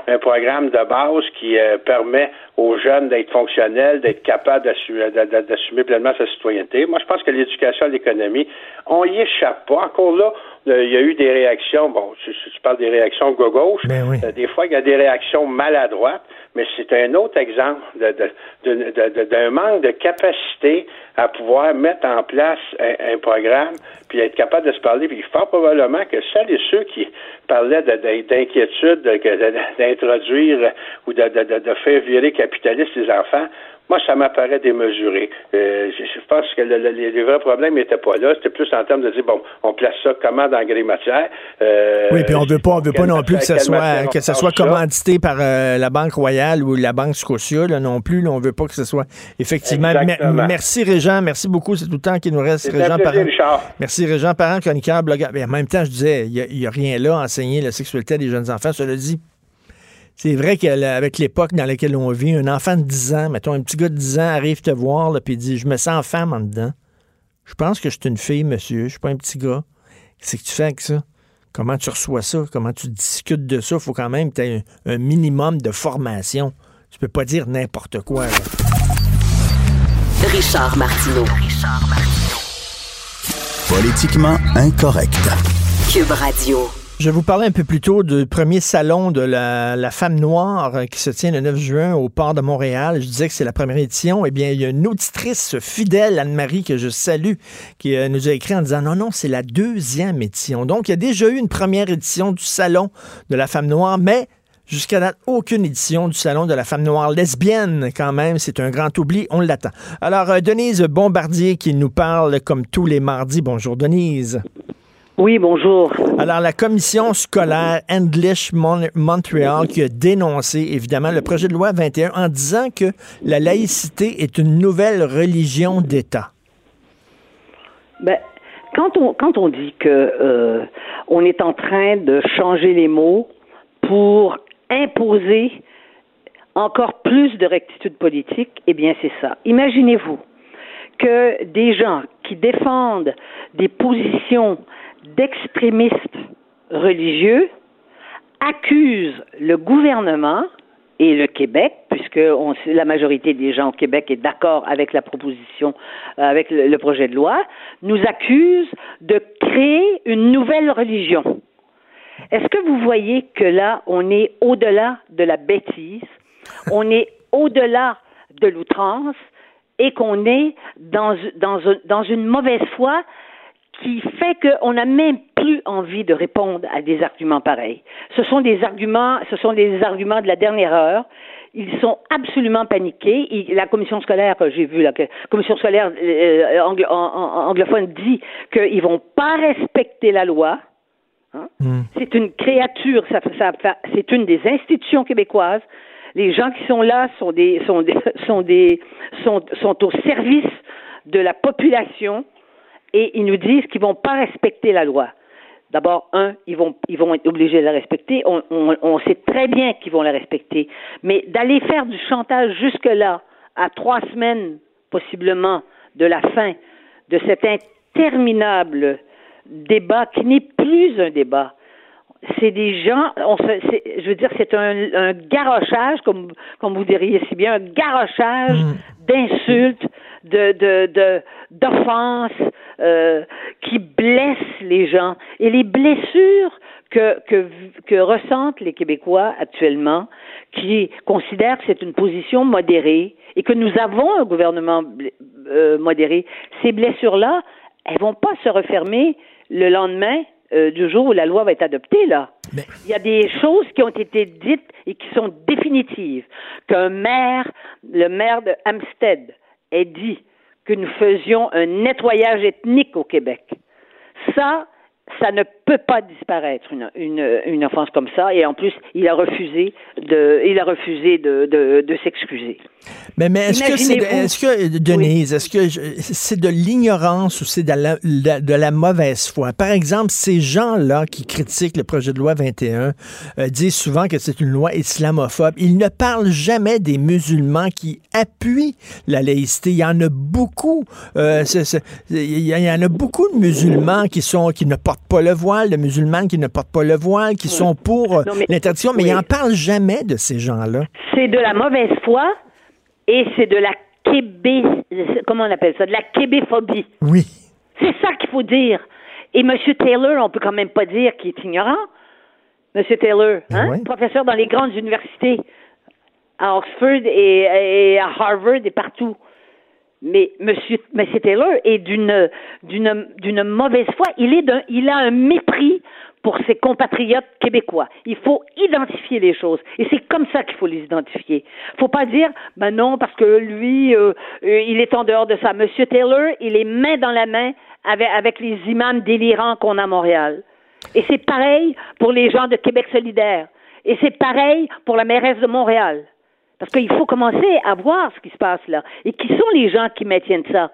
un, programme de base qui euh, permet aux jeunes d'être fonctionnels, d'être capables d'assumer pleinement sa citoyenneté. Moi, je pense que l'éducation et l'économie, on y échappe pas. Encore là, il y a eu des réactions, bon, je, je parle des réactions gauche, Ben oui. euh, des fois il y a des réactions maladroites, mais c'est un autre exemple de- de- de- de- de- d'un manque de capacité à pouvoir mettre en place un, un programme, puis être capable de se parler, puis fort probablement que celles et ceux qui parlaient de- de- d'inquiétude d'introduire ou de, de- de- de faire virer capitaliste les enfants, moi, ça m'apparaît démesuré. Euh, je, pense que le- le- les, les vrais problèmes n'étaient pas là. C'était plus en termes de dire, bon, on place ça comment dans gré matière? Euh, Oui, puis on veut pas, on veut pas non plus que ça soit que ça soit commandité par euh, la Banque Royale ou la Banque Scotia là, non plus. Là, on veut pas que ce soit effectivement. Merci Régent, merci beaucoup. C'est tout le temps qu'il nous reste. Régent plaisir, Parent. Richard. Merci Régent Parent, chroniqueur, blogueur. Mais en même temps, je disais, il n'y a, rien là à enseigner la sexualité des jeunes enfants. Cela dit, c'est vrai qu'avec l'époque dans laquelle on vit, un enfant de 10 ans, mettons un petit gars de 10 ans arrive te voir puis il dit Je me sens femme en dedans. Je pense que je suis une fille, monsieur. Je suis pas un petit gars. Qu'est-ce que tu fais avec ça? Comment tu reçois ça? Comment tu discutes de ça? Il faut quand même que tu aies un, un minimum de formation. Tu peux pas dire n'importe quoi. là. Richard Martineau. Politiquement incorrect. Cube Radio. Je vous parlais un peu plus tôt du premier salon de la, femme noire euh, qui se tient le 9 juin au port de Montréal. Je disais que c'est la première édition. Eh bien, il y a une auditrice fidèle, Anne-Marie, que je salue, qui euh, nous a écrit en disant non, non, c'est la deuxième édition. Donc, il y a déjà eu une première édition du salon de la femme noire, mais Jusqu'à date, aucune édition du Salon de la femme noire lesbienne, quand même. C'est un grand oubli. On l'attend. Alors, euh, Denise Bombardier qui nous parle comme tous les mardis. Bonjour, Denise. Oui, bonjour. Alors, la commission scolaire English Mon- Montreal qui a dénoncé, évidemment, le projet de loi 21 en disant que la laïcité est une nouvelle religion d'État. Ben, quand on quand on dit que euh, on est en train de changer les mots pour imposer encore plus de rectitude politique, eh bien c'est ça. Imaginez-vous que des gens qui défendent des positions d'extrémistes religieux accusent le gouvernement et le Québec, puisque on, la majorité des gens au Québec est d'accord avec la proposition, euh, avec le, projet de loi, nous accusent de créer une nouvelle religion. Est-ce que vous voyez que là, on est au-delà de la bêtise, on est au-delà de l'outrance et qu'on est dans une mauvaise foi qui fait qu'on n'a même plus envie de répondre à des arguments pareils. Ce sont des arguments, ce sont des arguments de la dernière heure. Ils sont absolument paniqués. Et la commission scolaire, j'ai vu, la commission scolaire euh, anglophone dit qu'ils vont pas respecter la loi. Hein? C'est une créature, ça, ça- ça- c'est une des institutions québécoises. Les gens qui sont là sont des, sont des, *laughs* sont des, sont, sont au service de la population et ils nous disent qu'ils vont pas respecter la loi. D'abord, un, ils vont, ils vont être obligés de la respecter. On, on, on sait très bien qu'ils vont la respecter. Mais d'aller faire du chantage jusque-là, à trois semaines, possiblement, de la fin de cet interminable débat qui n'est plus un débat. C'est des gens, on se, c'est- je veux dire, c'est un, un garochage, comme, comme vous diriez si bien, un garochage d'insultes, de, de, de, d'offenses euh, qui blessent les gens. Et les blessures que, que, que ressentent les Québécois actuellement, qui considèrent que c'est une position modérée et que nous avons un gouvernement euh, modéré, ces blessures-là, elles vont pas se refermer le lendemain euh, du jour où la loi va être adoptée, là. Mais- Il y a des choses qui ont été dites et qui sont définitives. Qu'un maire, le maire de Hampstead, ait dit que nous faisions un nettoyage ethnique au Québec. Ça, ça ne peut pas disparaître une, une, une offense comme ça. Et en plus, il a refusé de, il a refusé de, de, de s'excuser. Mais, mais est-ce que c'est, est-ce que, Denise, est-ce que c'est de l'ignorance ou c'est de la, de la mauvaise foi? Par exemple, ces gens-là qui critiquent le projet de loi 21 euh, disent souvent que c'est une loi islamophobe. Ils ne parlent jamais des musulmans qui appuient la laïcité. Il y en a beaucoup. euh, il y en a beaucoup de musulmans qui sont qui ne portent pas le voile, de musulmanes qui ne portent pas le voile, qui sont pour euh, Non, mais- l'interdiction, mais oui. ils n'en parlent jamais de ces gens-là. C'est de la mauvaise foi et c'est de la québé, comment on appelle ça, de la québéphobie. Oui. C'est ça qu'il faut dire. Et M. Taylor, on peut quand même pas dire qu'il est ignorant. M. Taylor, hein? Oui. professeur dans les grandes universités, à Oxford et, et à Harvard et partout. Mais Monsieur, Monsieur Taylor est d'une d'une d'une mauvaise foi. Il est d'un, il a un mépris pour ses compatriotes québécois. Il faut identifier les choses et c'est comme ça qu'il faut les identifier. Faut pas dire ben non parce que lui euh, euh, il est en dehors de ça. Monsieur Taylor, il est main dans la main avec avec les imams délirants qu'on a à Montréal. Et c'est pareil pour les gens de Québec solidaire. Et c'est pareil pour la mairesse de Montréal. Parce qu'il faut commencer à voir ce qui se passe là. Et qui sont les gens qui maintiennent ça?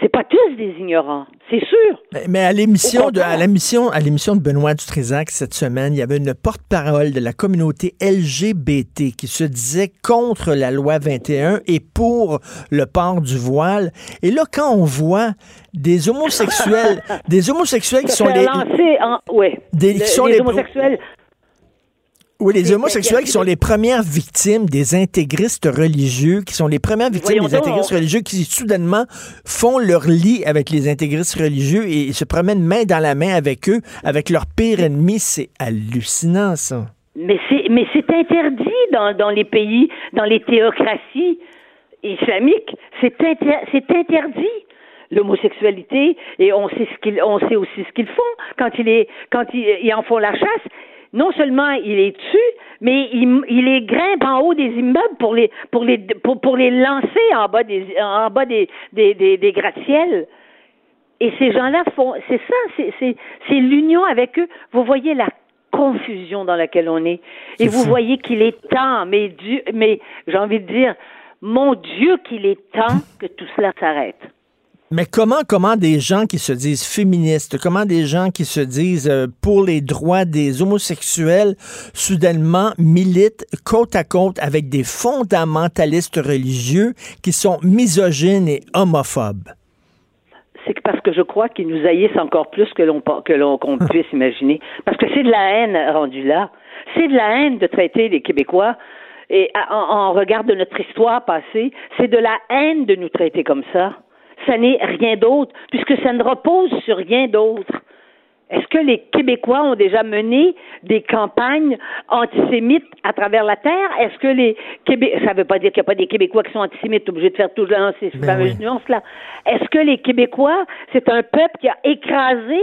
C'est pas tous des ignorants, c'est sûr. Mais, à l'émission de à l'émission à l'émission de Benoît Dutrisac cette semaine, il y avait une porte-parole de la communauté LGBT qui se disait contre la loi 21 et pour le port du voile. Et là quand on voit des homosexuels, *laughs* des homosexuels qui sont les en, ouais. Des- qui Le- sont les, les homosexuels. Oui, les homosexuels qui sont les premières victimes des intégristes religieux, qui sont les premières victimes Voyons des intégristes donc. religieux, qui soudainement font leur lit avec les intégristes religieux et se promènent main dans la main avec eux, avec leur pire ennemi. C'est hallucinant, ça. Mais c'est mais c'est interdit dans, dans les pays, dans les théocraties islamiques. C'est inter- c'est interdit l'homosexualité et on sait ce qu'ils on sait aussi ce qu'ils font quand il est quand ils, ils en font la chasse. Non seulement il les tue, mais il, il les grimpe en haut des immeubles pour les pour les pour, pour les lancer en bas des en bas des des, des, des gratte-ciels. Et ces gens-là font, c'est ça, c'est, c'est, c'est l'union avec eux. Vous voyez la confusion dans laquelle on est. Et vous voyez qu'il est temps, mais Dieu, mais j'ai envie de dire, mon Dieu, qu'il est temps que tout cela s'arrête. Mais comment, comment des gens qui se disent féministes, comment des gens qui se disent euh, pour les droits des homosexuels, soudainement militent côte à côte avec des fondamentalistes religieux qui sont misogynes et homophobes? C'est parce que je crois qu'ils nous haïssent encore plus que l'on que l'on qu'on puisse imaginer. Parce que c'est de la haine rendue là. C'est de la haine de traiter les Québécois. Et en regard de notre histoire passée, c'est de la haine de nous traiter comme ça. Ça n'est rien d'autre, puisque ça ne repose sur rien d'autre. Est-ce que les Québécois ont déjà mené des campagnes antisémites à travers la terre? Est-ce que les Québécois, ça ne veut pas dire qu'il n'y a pas des Québécois qui sont antisémites, obligés de faire tout dans ces Ben fameuses oui. nuances-là? Est-ce que les Québécois, c'est un peuple qui a écrasé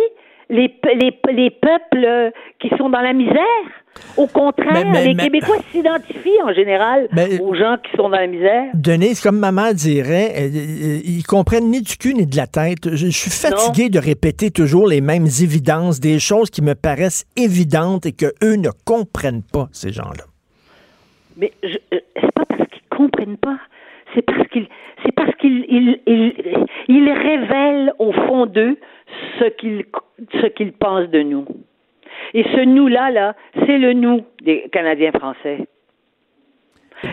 les, pe- les, les peuples qui sont dans la misère? Au contraire, Mais- mais- les mais- Québécois s'identifient en général Mais- aux gens qui sont dans la misère. Denise, comme maman dirait, euh, euh, ils comprennent ni du cul ni de la tête. Je, je suis fatigué de répéter toujours les mêmes évidences, des choses qui me paraissent évidentes et que eux ne comprennent pas, ces gens-là. Mais euh, c'est pas parce qu'ils comprennent pas, c'est parce qu'ils, c'est parce qu'ils, ils, ils, ils révèlent au fond d'eux ce qu'ils, ce qu'ils pensent de nous. Et ce nous-là, là, c'est le nous des Canadiens français.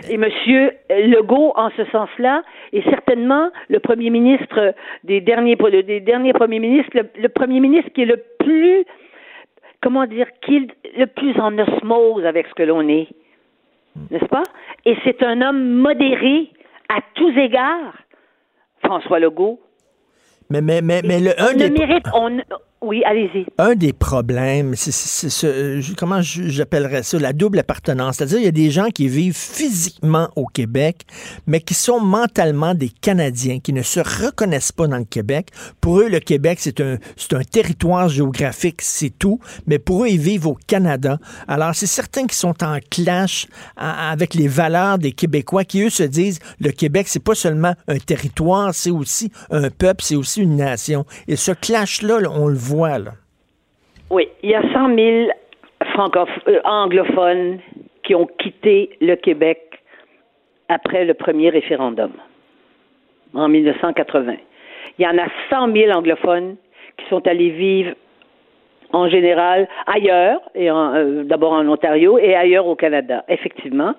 Et Monsieur Legault, en ce sens-là, est certainement le premier ministre des derniers, des derniers premiers ministres, le, le premier ministre qui est le plus, comment dire, qui est le plus en osmose avec ce que l'on est n'est-ce pas? Et c'est un homme modéré à tous égards, François Legault. Mais, mais, mais, mais le, un on ne des... mérite, on, oui, allez-y. Un des problèmes, c'est c'est- c'est ce, euh, comment j'appellerais ça, la double appartenance. C'est-à-dire, il y a des gens qui vivent physiquement au Québec, mais qui sont mentalement des Canadiens, qui ne se reconnaissent pas dans le Québec. Pour eux, le Québec, c'est un, un territoire géographique, c'est tout, mais pour eux, ils vivent au Canada. Alors, c'est certains qui sont en clash avec les valeurs des Québécois, qui, eux, se disent, le Québec, c'est pas seulement un territoire, c'est aussi un peuple, c'est aussi une nation. Et ce clash-là, là, on le voit, Oui, il y a 100 000 francoph- euh, anglophones qui ont quitté le Québec après le premier référendum, en 1980. Il y en a 100 000 anglophones qui sont allés vivre en général ailleurs, et euh, d'abord en Ontario et ailleurs au Canada, effectivement,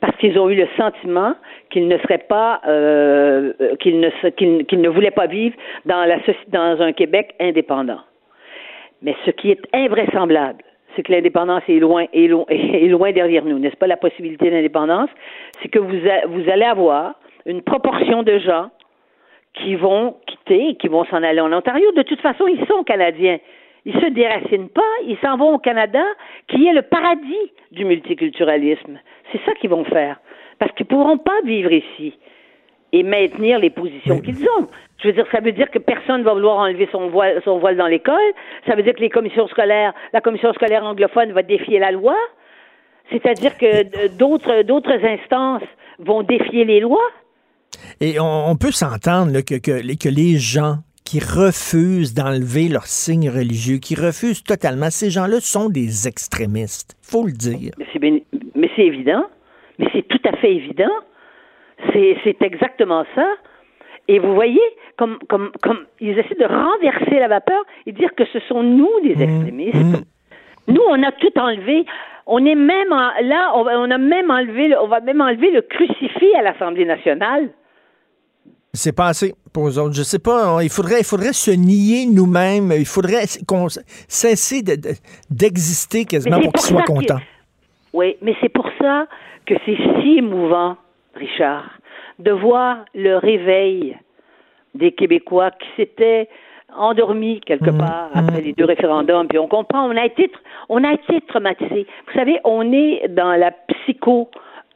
parce qu'ils ont eu le sentiment qu'ils ne seraient pas, euh, qu'ils ne, qu'ils, ne voulaient pas vivre dans, la, dans un Québec indépendant. Mais ce qui est invraisemblable, c'est que l'indépendance est loin, est, lo- *laughs* est loin derrière nous, n'est-ce pas? La possibilité d'indépendance, c'est que vous, a- vous allez avoir une proportion de gens qui vont quitter et qui vont s'en aller en Ontario. De toute façon, ils sont canadiens. Ils se déracinent pas, ils s'en vont au Canada, qui est le paradis du multiculturalisme. C'est ça qu'ils vont faire. Parce qu'ils ne pourront pas vivre ici et maintenir les positions qu'ils ont. Je veux dire, ça veut dire que personne ne va vouloir enlever son voile, son voile dans l'école. Ça veut dire que les commissions scolaires, la commission scolaire anglophone va défier la loi. C'est-à-dire que d'autres, d'autres instances vont défier les lois. Et on, peut s'entendre que, que, que les gens qui refusent d'enlever leur signe religieux, qui refusent totalement, ces gens-là sont des extrémistes. faut le dire. Mais c'est évident. Mais c'est tout à fait évident. C'est exactement ça. Et vous voyez, comme, comme, comme ils essaient de renverser la vapeur et dire que ce sont nous les mmh. extrémistes. Mmh. Nous, on a tout enlevé. On est même là, on, on, a même enlevé, on va même enlever le crucifix à l'Assemblée nationale. C'est pas assez pour eux autres. Je sais pas. Il faudrait, il faudrait se nier nous-mêmes. Il faudrait qu'on cesser d'exister quasiment pour qu'ils soient contents. Oui, mais c'est pour ça que c'est si émouvant, Richard, de voir le réveil des Québécois qui s'étaient endormis quelque mmh, part après mmh. les deux référendums. Puis on comprend, on a été, on a été traumatisés. Vous savez, on est dans la psycho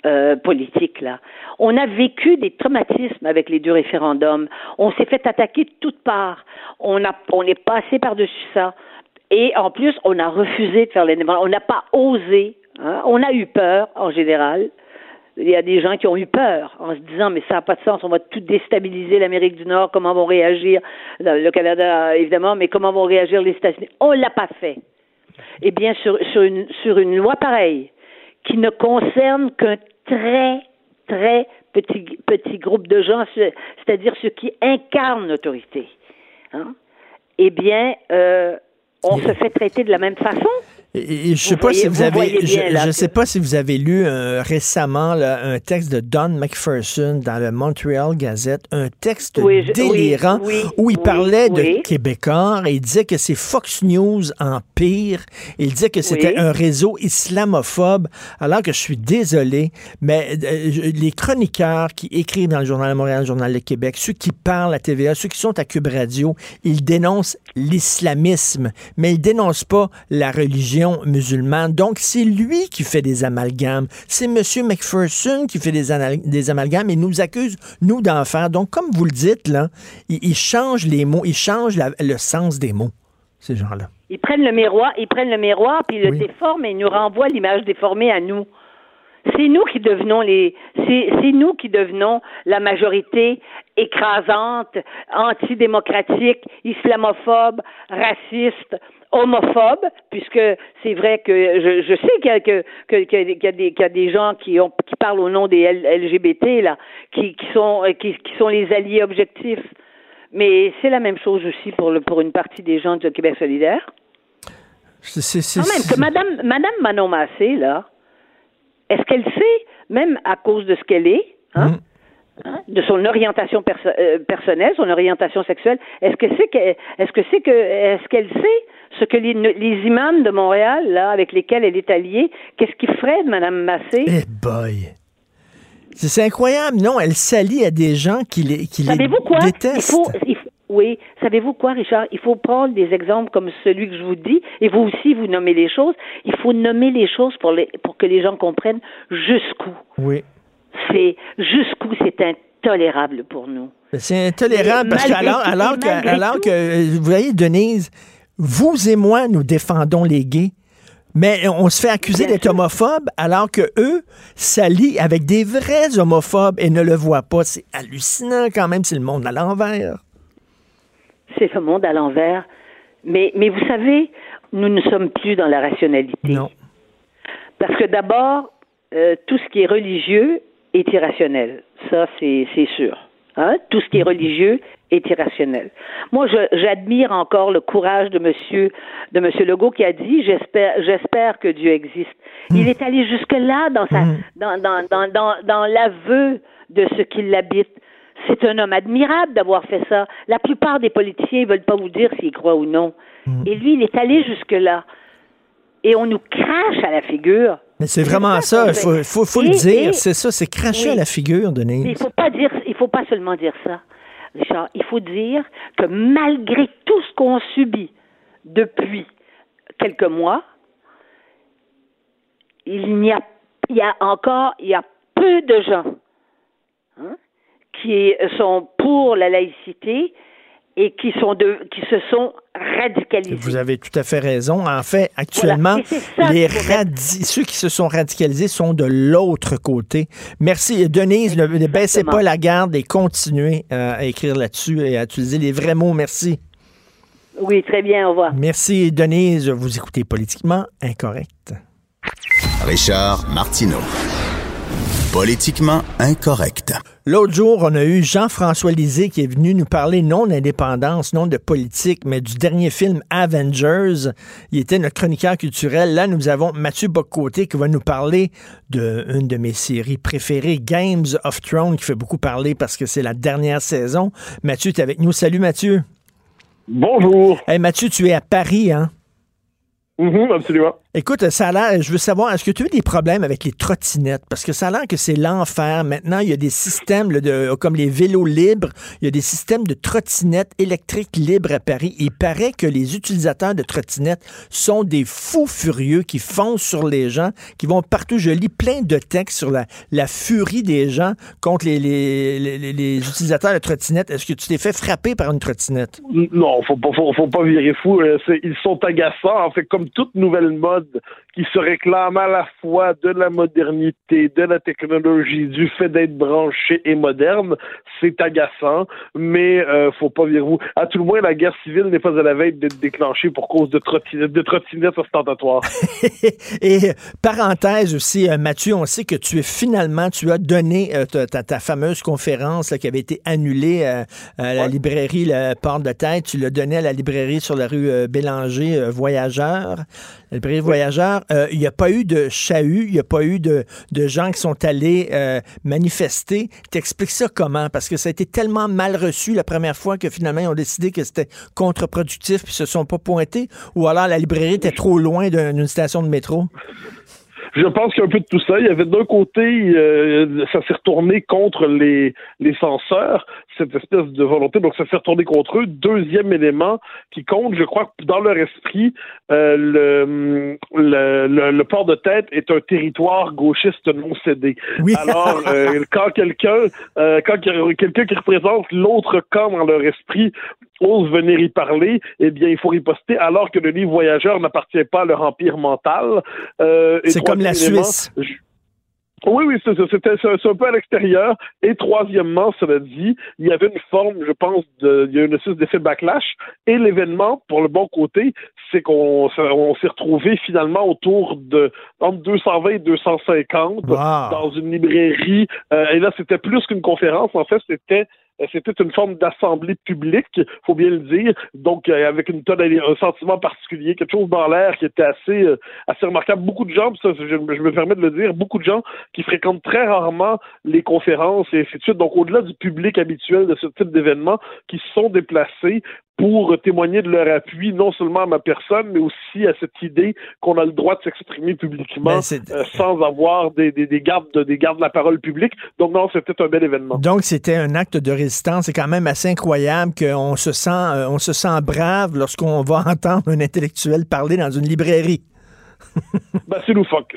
euh, politique là. On a vécu des traumatismes avec les deux référendums. On s'est fait attaquer de toutes parts. On a, on est passé par-dessus ça. Et en plus, on a refusé de faire l'indépendance. On n'a pas osé. Hein. On a eu peur en général. Il y a des gens qui ont eu peur en se disant mais ça n'a pas de sens, on va tout déstabiliser l'Amérique du Nord, comment vont réagir le Canada évidemment, mais comment vont réagir les États-Unis? On l'a pas fait. Eh bien sur, sur, une, sur une loi pareille qui ne concerne qu'un très, très petit, petit groupe de gens, c'est-à-dire ceux qui incarnent l'autorité. Hein? Eh bien, euh, on se fait traiter de la même façon. Et, je sais pas si vous, avez, je, sais pas si vous avez lu euh, récemment un texte de Don McPherson dans le Montreal Gazette, un texte délirant où il parlait de Québécois et il disait que c'est Fox News en pire. Il disait que c'était un réseau islamophobe. Alors que je suis désolé, mais euh, les chroniqueurs qui écrivent dans le Journal de Montréal, le Journal de Québec, ceux qui parlent à TVA, ceux qui sont à Cube Radio, ils dénoncent l'islamisme, mais ils dénoncent pas la religion musulmane. Donc, c'est lui qui fait des amalgames. C'est M. McPherson qui fait des, des, amalgames et nous accuse, nous, d'en faire. Donc, comme vous le dites, là, il, change les mots, il change le sens des mots, ces gens-là. Ils prennent le miroir, ils prennent le miroir, puis ils le déforment et ils nous renvoient l'image déformée à nous. C'est nous qui devenons les, c'est nous qui devenons la majorité écrasante, antidémocratique, islamophobe, raciste, homophobe, puisque c'est vrai que je, je sais qu'il y, que, que, qu'il y, a des, qu'il y a des gens qui, ont, qui parlent au nom des LGBT, là, qui, qui, sont, qui, qui sont les alliés objectifs. Mais c'est la même chose aussi pour, le, pour une partie des gens de Québec solidaire. C'est, Quand même, que Madame, Madame Manon Massé, là, est-ce qu'elle sait, même à cause de ce qu'elle est, hein, mm. Hein, de son orientation euh, personnelle, son orientation sexuelle. Est-ce que c'est que, est-ce que c'est que, est-ce qu'elle sait ce que les, les, imams de Montréal, là, avec lesquels elle est alliée, qu'est-ce qu'ils feraient de Mme Massé? Eh boy! C'est incroyable. Non, elle s'allie à des gens qui les, qui Savez-vous quoi? détestent. oui, savez-vous quoi, Richard? Il faut prendre des exemples comme celui que je vous dis, et vous aussi, vous nommez les choses. Il faut nommer les choses pour, les, pour que les gens comprennent jusqu'où. Oui c'est jusqu'où c'est intolérable pour nous. C'est intolérable parce que alors, que, alors que, vous voyez, Denise, vous et moi, nous défendons les gays. Mais on se fait accuser d'être homophobe alors que eux s'allient avec des vrais homophobes et ne le voient pas. C'est hallucinant quand même, c'est le monde à l'envers. C'est le monde à l'envers. Mais, mais vous savez, nous ne sommes plus dans la rationalité. Non. Parce que d'abord, euh, tout ce qui est religieux est irrationnel. Ça, c'est sûr. Hein? Tout ce qui est religieux est irrationnel. Moi, j'admire encore le courage de Monsieur de Monsieur Legault qui a dit j'espère j'espère que Dieu existe. Il hmm. est allé jusque là dans sa hmm. dans dans dans dans, dans l'aveu de ce qui l'habite. C'est un homme admirable d'avoir fait ça. La plupart des politiciens ne veulent pas vous dire s'ils croient ou non. Et lui, il est allé jusque là. Et on nous crache à la figure mais c'est vraiment ça, il faut, faut, le dire, c'est ça, c'est cracher à la figure, Denise. il faut pas dire, il faut pas seulement dire ça, Richard. Il faut dire que malgré tout ce qu'on subit depuis quelques mois, il n'y a, il y a encore, il y a peu de gens hein, qui sont pour la laïcité et qui sont de, qui se sont radicalisés. Vous avez tout à fait raison. En fait, actuellement, les ceux qui se sont radicalisés sont de l'autre côté. Merci, Denise. Ne, ne, baissez pas la garde et continuez euh, à écrire là-dessus et à utiliser les vrais mots. Merci. Oui, très bien. Au revoir. Merci, Denise. Vous écoutez Politiquement Incorrect. Richard Martineau. Politiquement incorrect. L'autre jour, on a eu Jean-François Lisée qui est venu nous parler non d'indépendance, non de politique, mais du dernier film Avengers. Il était notre chroniqueur culturel. Là, nous avons Mathieu Boccoté qui va nous parler d'une de mes séries préférées, Games of Thrones, qui fait beaucoup parler parce que c'est la dernière saison. Mathieu, tu es avec nous. Salut Mathieu. Bonjour. Hey, Mathieu, tu es à Paris, hein? Mm absolument. Écoute, ça a l'air, je veux savoir, est-ce que tu as eu des problèmes avec les trottinettes? Parce que ça a l'air que c'est l'enfer. Maintenant, il y a des systèmes de, comme les vélos libres, il y a des systèmes de trottinettes électriques libres à Paris. Il paraît que les utilisateurs de trottinettes sont des fous furieux qui foncent sur les gens, qui vont partout. Je lis plein de textes sur la, la furie des gens contre les, les, les, les utilisateurs de trottinettes. Est-ce que tu t'es fait frapper par une trottinette? Non, faut pas, faut, faut pas virer fou. Euh, ils sont agaçants. En fait, comme toute nouvelle mode, qui se réclame à la fois de la modernité, de la technologie, du fait d'être branché et moderne, c'est agaçant, mais euh, faut pas virer vous. À tout le moins, la guerre civile n'est pas à la veille d'être déclenchée pour cause de trottinettes, de trottinettes ostentatoires. *laughs* et parenthèse aussi, euh, Mathieu, on sait que tu es finalement, tu as donné euh, ta, ta, fameuse conférence là, qui avait été annulée euh, à la ouais. librairie La Porte de Tête, tu l'as donnée à la librairie sur la rue Bélanger, euh, Voyageur, la librairie Voyageur. Il n'y a pas eu de chahut, il n'y a pas eu de, de, gens qui sont allés manifester. T'expliques ça comment? Parce que ça a été tellement mal reçu la première fois que finalement, ils ont décidé que c'était contre-productif puis se sont pas pointés, ou alors la librairie était trop loin d'une station de métro? Je pense qu'il y a un peu de tout ça. Il y avait d'un côté, euh, ça s'est retourné contre les, les censeurs, cette espèce de volonté, donc ça s'est retourné contre eux. Deuxième élément qui compte, je crois que dans leur esprit, euh, le, le, le, le, port de tête est un territoire gauchiste non cédé. Oui. Alors, euh, *laughs* quand quelqu'un euh, quand quelqu'un qui représente l'autre camp dans leur esprit ose venir y parler, eh bien, il faut riposter, alors que le livre Voyageur n'appartient pas à leur empire mental. Euh, c'est comme la Suisse. Oui, oui, c'était un peu à l'extérieur. Et troisièmement, cela dit, il y avait une forme, je pense, de, il y a une espèce d'effet backlash. Et l'événement, pour le bon côté, c'est qu'on on, s'est retrouvé finalement autour de entre 220 et 250 wow. dans une librairie. Euh, et là, c'était plus qu'une conférence. En fait, c'était c'était une forme d'assemblée publique, faut bien le dire, donc euh, avec une tonne, un sentiment particulier, quelque chose dans l'air qui était assez, euh, assez remarquable. Beaucoup de gens, ça, je, me permets de le dire, beaucoup de gens qui fréquentent très rarement les conférences et ainsi de suite, donc au-delà du public habituel de ce type d'événement, qui sont déplacés pour témoigner de leur appui, non seulement à ma personne, mais aussi à cette idée qu'on a le droit de s'exprimer publiquement euh, sans avoir des, des, des, gardes de, des gardes de la parole publique. Donc non, c'était un bel événement. Donc c'était un acte de résistance. C'est quand même assez incroyable qu'on se sent, euh, on se sent brave lorsqu'on va *laughs* entendre un intellectuel parler dans une librairie. *laughs* ben, c'est loufoque.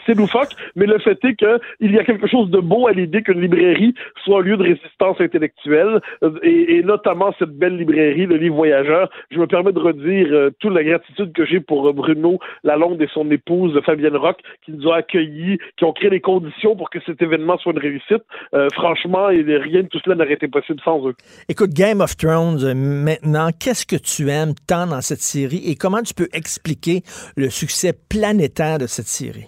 Mais le fait est qu'il y a quelque chose de beau à l'idée qu'une librairie soit un lieu de résistance intellectuelle, et, et, notamment cette belle librairie, le livre voyageur. Je me permets de redire euh, toute la gratitude que j'ai pour euh, Bruno Lalonde et son épouse Fabienne Rock, qui nous ont accueillis, qui ont créé les conditions pour que cet événement soit une réussite. Euh, franchement, rien de tout cela n'aurait été possible sans eux. Écoute, Game of Thrones, euh, maintenant, qu'est-ce que tu aimes tant dans cette série et comment tu peux expliquer le succès planétaire de cette série?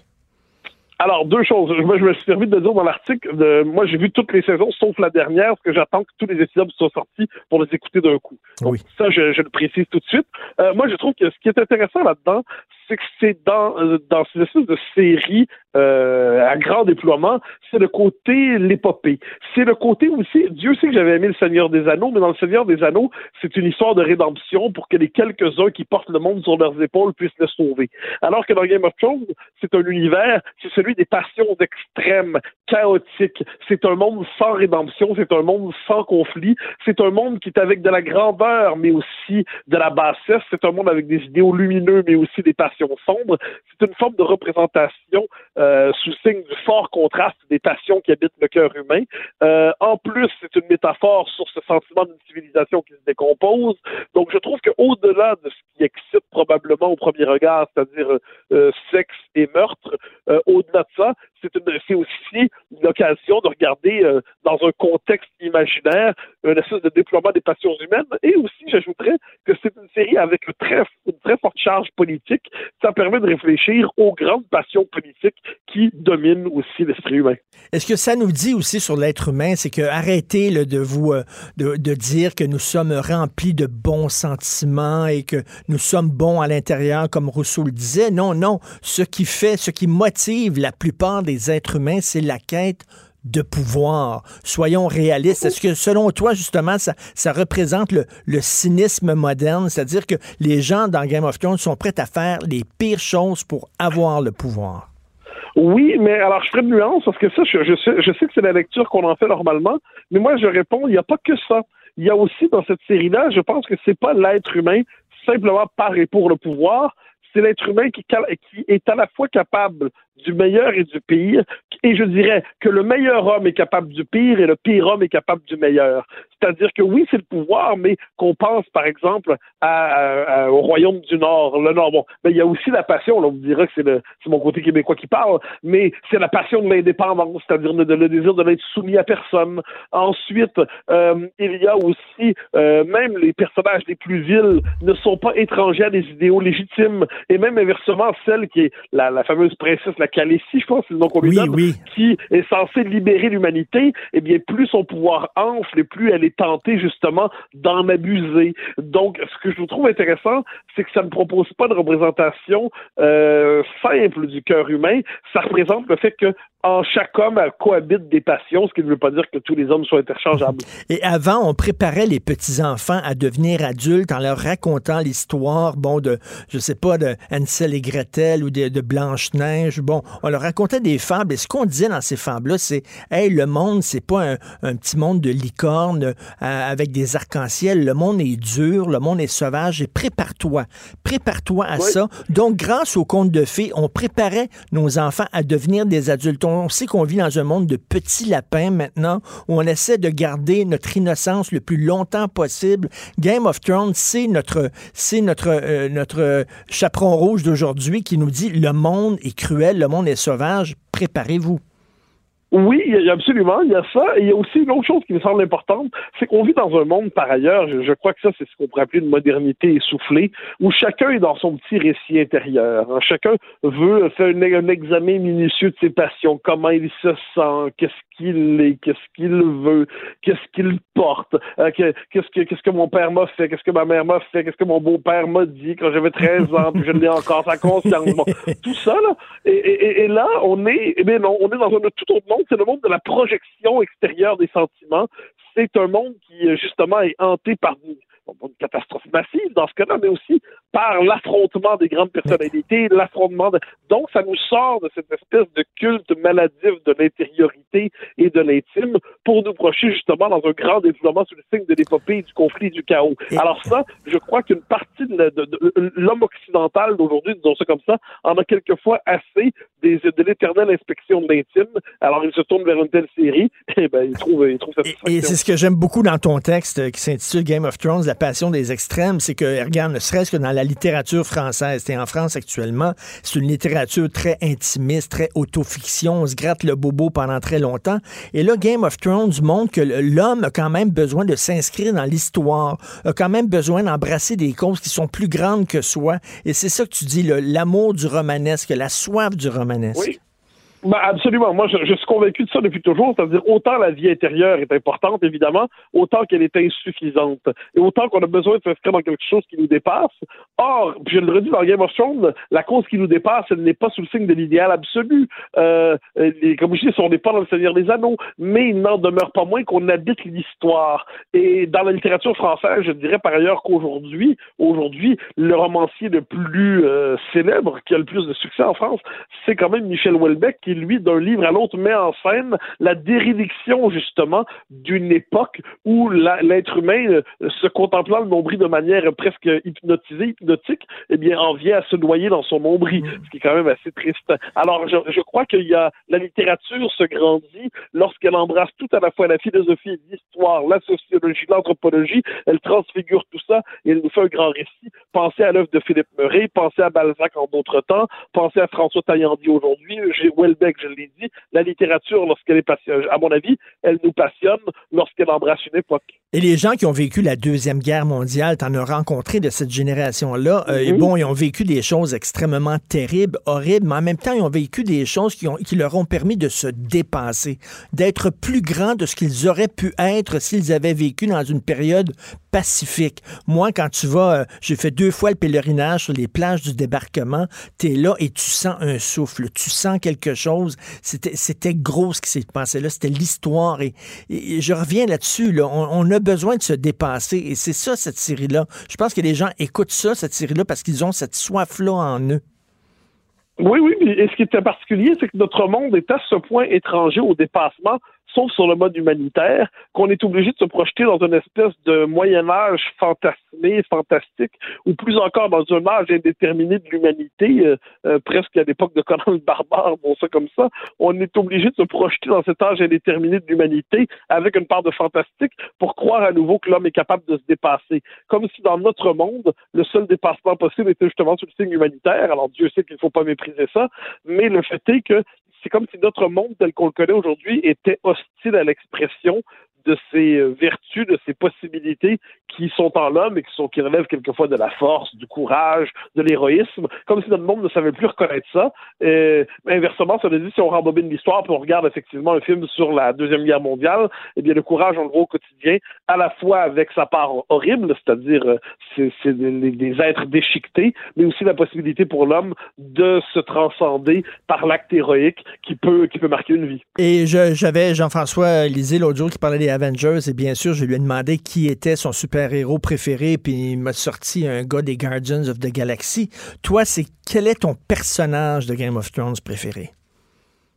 Alors, deux choses. Moi, je me suis permis de dire dans l'article, de, moi, j'ai vu toutes les saisons, sauf la dernière, parce que j'attends que tous les épisodes soient sortis pour les écouter d'un coup. Donc, oui. ça, je, je, le précise tout de suite. Euh, moi, je trouve que ce qui est intéressant là-dedans, c'est que c'est dans, euh, dans cette espèce de série euh, à grand déploiement, c'est le côté l'épopée. C'est le côté aussi, Dieu sait que j'avais aimé le Seigneur des Anneaux, mais dans le Seigneur des Anneaux, c'est une histoire de rédemption pour que les quelques-uns qui portent le monde sur leurs épaules puissent le sauver. Alors que dans Game of Thrones, c'est un univers, c'est celui des passions extrêmes, chaotique. C'est un monde sans rédemption, c'est un monde sans conflit, c'est un monde qui est avec de la grandeur, mais aussi de la bassesse, c'est un monde avec des idéaux lumineux, mais aussi des passions sombres. C'est une forme de représentation euh, sous signe du fort contraste des passions qui habitent le cœur humain. Euh, en plus, c'est une métaphore sur ce sentiment d'une civilisation qui se décompose. Donc, je trouve qu'au-delà de ce qui excite probablement au premier regard, c'est-à-dire euh, sexe et meurtre, euh, au-delà de ça, c'est aussi l'occasion de regarder euh, dans un contexte imaginaire un espèce de déploiement des passions humaines. Et aussi, j'ajouterais que c'est une série avec une une très forte charge politique. Ça permet de réfléchir aux grandes passions politiques qui dominent aussi l'esprit humain. Est-ce que ça nous dit aussi sur l'être humain, c'est que arrêtez de vous euh, de, de dire que nous sommes remplis de bons sentiments et que nous sommes bons à l'intérieur, comme Rousseau le disait? Non, non. Ce qui fait, ce qui motive la plupart des êtres humains, c'est la quête de pouvoir. Soyons réalistes. Est-ce que selon toi, justement, ça, représente le, cynisme moderne, c'est-à-dire que les gens dans Game of Thrones sont prêts à faire les pires choses pour avoir le pouvoir? Oui, mais alors je ferai une nuance parce que ça, je, je, sais, je sais que c'est la lecture qu'on en fait normalement, mais moi je réponds, il n'y a pas que ça. Il y a aussi dans cette série-là, je pense que c'est pas l'être humain simplement par et pour le pouvoir, c'est l'être humain qui, qui, est à la fois capable du meilleur et du pire, et je dirais que le meilleur homme est capable du pire et le pire homme est capable du meilleur. C'est-à-dire que oui, c'est le pouvoir, mais qu'on pense par exemple à, au Royaume du Nord, le Nord. Bon, mais il y a aussi la passion. Là, on me dira que c'est, le, c'est mon côté québécois qui parle, mais c'est la passion de l'indépendance, c'est-à-dire le, le, désir de n'être soumis à personne. Ensuite, euh, il y a aussi euh, même les personnages les plus vils ne sont pas étrangers à des idéaux légitimes, et même inversement, celle qui est la, la fameuse princesse, la Khaleesi, je pense, c'est le nom qu'on lui donne, qui est censée libérer l'humanité. Eh bien, plus son pouvoir enfle, et plus elle est tentée justement d'en abuser. Donc, ce que je trouve intéressant, c'est que ça ne propose pas de représentation euh, simple du cœur humain. Ça représente le fait que en chaque homme cohabite des passions, ce qui ne veut pas dire que tous les hommes soient interchangeables. Et avant, on préparait les petits-enfants à devenir adultes en leur racontant l'histoire, bon, de, je sais pas, de Hansel et Gretel ou de, de Blanche-Neige. Bon, on leur racontait des fables. Et ce qu'on disait dans ces fables-là, c'est, hey, le monde, c'est pas un, un, petit monde de licorne euh, avec des arcs-en-ciel. Le monde est dur, le monde est sauvage. Et prépare-toi. Prépare-toi à oui. ça. Donc, grâce au conte de fées, on préparait nos enfants à devenir des adultes on sait qu'on vit dans un monde de petits lapins maintenant, où on essaie de garder notre innocence le plus longtemps possible. Game of Thrones, c'est notre, c'est notre, euh, notre chaperon rouge d'aujourd'hui qui nous dit le monde est cruel, le monde est sauvage. Préparez-vous. Oui, absolument, il y a ça. Et il y a aussi une autre chose qui me semble importante, c'est qu'on vit dans un monde, par ailleurs, je, crois que ça, c'est ce qu'on pourrait appeler une modernité essoufflée, où chacun est dans son petit récit intérieur. Chacun veut faire un, un examen minutieux de ses passions, comment il se sent, qu'est-ce qu'il est, qu'est-ce qu'il veut, qu'est-ce qu'il porte, euh, qu'est-ce que qu'est-ce que mon père m'a fait, qu'est-ce que ma mère m'a fait, qu'est-ce que mon beau-père m'a dit quand j'avais 13 ans, puis je l'ai encore sa conscience. Bon, *laughs* tout ça, là. Et, et, et, là, on est, eh non, on est dans un tout autre monde, c'est le monde de la projection extérieure des sentiments. C'est un monde qui, justement, est hanté par bon, une catastrophe massive dans ce cas-là, mais aussi par l'affrontement des grandes personnalités, l'affrontement de... Donc, ça nous sort de cette espèce de culte maladif de l'intériorité et de l'intime pour nous projeter justement dans un grand déploiement sous le signe de l'épopée, du conflit, du chaos. Alors ça, je crois qu'une partie de, de, de l'homme occidental d'aujourd'hui, disons ça comme ça, en a quelquefois assez des, de l'éternelle inspection de l'intime. Alors, il se tourne vers une telle série, *laughs* et ben, il trouve, il trouve satisfaction. Et, et c'est ce que j'aime beaucoup dans ton texte euh, qui s'intitule Game of Thrones, la passion des extrêmes, c'est que, regarde, ne serait-ce que dans la littérature française, et en France actuellement, c'est une littérature très intimiste, très autofiction, on se gratte le bobo pendant très longtemps. Et là, Game of Thrones montre que l'homme a quand même besoin de s'inscrire dans l'histoire, a quand même besoin d'embrasser des causes qui sont plus grandes que soi. Et c'est ça que tu dis, l'amour du romanesque, la soif du romanesque. Oui. Ben absolument. Moi, je, suis convaincu de ça depuis toujours. C'est-à-dire, autant la vie intérieure est importante, évidemment, autant qu'elle est insuffisante. Et autant qu'on a besoin de s'inscrire dans quelque chose qui nous dépasse. Or, je le redis dans Game of Thrones, la cause qui nous dépasse, elle n'est pas sous le signe de l'idéal absolu. Euh, les, comme je dis, on n'est pas dans le Seigneur des Anneaux, mais il n'en demeure pas moins qu'on habite l'histoire. Et dans la littérature française, je dirais par ailleurs qu'aujourd'hui, aujourd'hui, le romancier le plus euh, célèbre, qui a le plus de succès en France, c'est quand même Michel Houellebecq, qui qui, lui, d'un livre à l'autre, met en scène la dérédiction, justement, d'une époque où l'être humain, euh, se contemplant le nombril de manière presque hypnotisée, hypnotique, eh bien, en vient à se noyer dans son nombril, mm. ce qui est quand même assez triste. Alors, je, je crois qu'il y a la littérature se grandit lorsqu'elle embrasse tout à la fois la philosophie, l'histoire, la sociologie, l'anthropologie, elle transfigure tout ça et elle nous fait un grand récit. Pensez à l'œuvre de Philippe Murray, pensez à Balzac en d'autres temps, pensez à François Taillandy aujourd'hui, Welbeck, je l'ai dit, la littérature, lorsqu'elle est passionnée, à mon avis, elle nous passionne lorsqu'elle embrasse une époque. Et les gens qui ont vécu la Deuxième Guerre mondiale, t'en as rencontré de cette génération-là, euh, et bon, ils ont vécu des choses extrêmement terribles, horribles, mais en même temps, ils ont vécu des choses qui, ont, qui leur ont permis de se dépasser, d'être plus grands de ce qu'ils auraient pu être s'ils avaient vécu dans une période pacifique. Moi, quand tu vas, euh, j'ai fait deux fois le pèlerinage sur les plages du débarquement, tu es là et tu sens un souffle, tu sens quelque chose. C'était gros ce qui s'est passé là, c'était l'histoire. Et, je reviens là-dessus, là. On, on, a besoin de se dépasser et c'est ça, cette série-là. Je pense que les gens écoutent ça, cette série-là, parce qu'ils ont cette soif-là en eux. Oui, oui, mais ce qui est particulier, c'est que notre monde est à ce point étranger au dépassement sauf sur le mode humanitaire, qu'on est obligé de se projeter dans une espèce de Moyen Âge fantasmé, fantastique, ou plus encore dans un âge indéterminé de l'humanité, euh, euh, presque à l'époque de Conan le barbare, bon ça comme ça, on est obligé de se projeter dans cet âge indéterminé de l'humanité avec une part de fantastique pour croire à nouveau que l'homme est capable de se dépasser. Comme si dans notre monde, le seul dépassement possible était justement sur le signe humanitaire. Alors Dieu sait qu'il ne faut pas mépriser ça, mais le fait est que c'est comme si notre monde tel qu'on le connaît aujourd'hui était hostile à l'expression de ses euh, vertus, de ses possibilités qui sont en l'homme et qui sont qui relèvent quelquefois de la force, du courage, de l'héroïsme, comme si notre monde ne savait plus reconnaître ça. Et, inversement, ça veut dire si on rembobine l'histoire puis on regarde effectivement un film sur la deuxième guerre mondiale, eh bien le courage le voit au quotidien, à la fois avec sa part horrible, c'est-à-dire euh, c'est des, êtres déchiquetés, mais aussi la possibilité pour l'homme de se transcender par l'acte héroïque qui peut qui peut marquer une vie. Et j'avais Jean-François Lisée l'autre qui parlait des Avengers et bien sûr, je lui ai demandé qui était son super-héros préféré, puis il m'a sorti un gars des Guardians of the Galaxy. Toi, c'est quel est ton personnage de Game of Thrones préféré?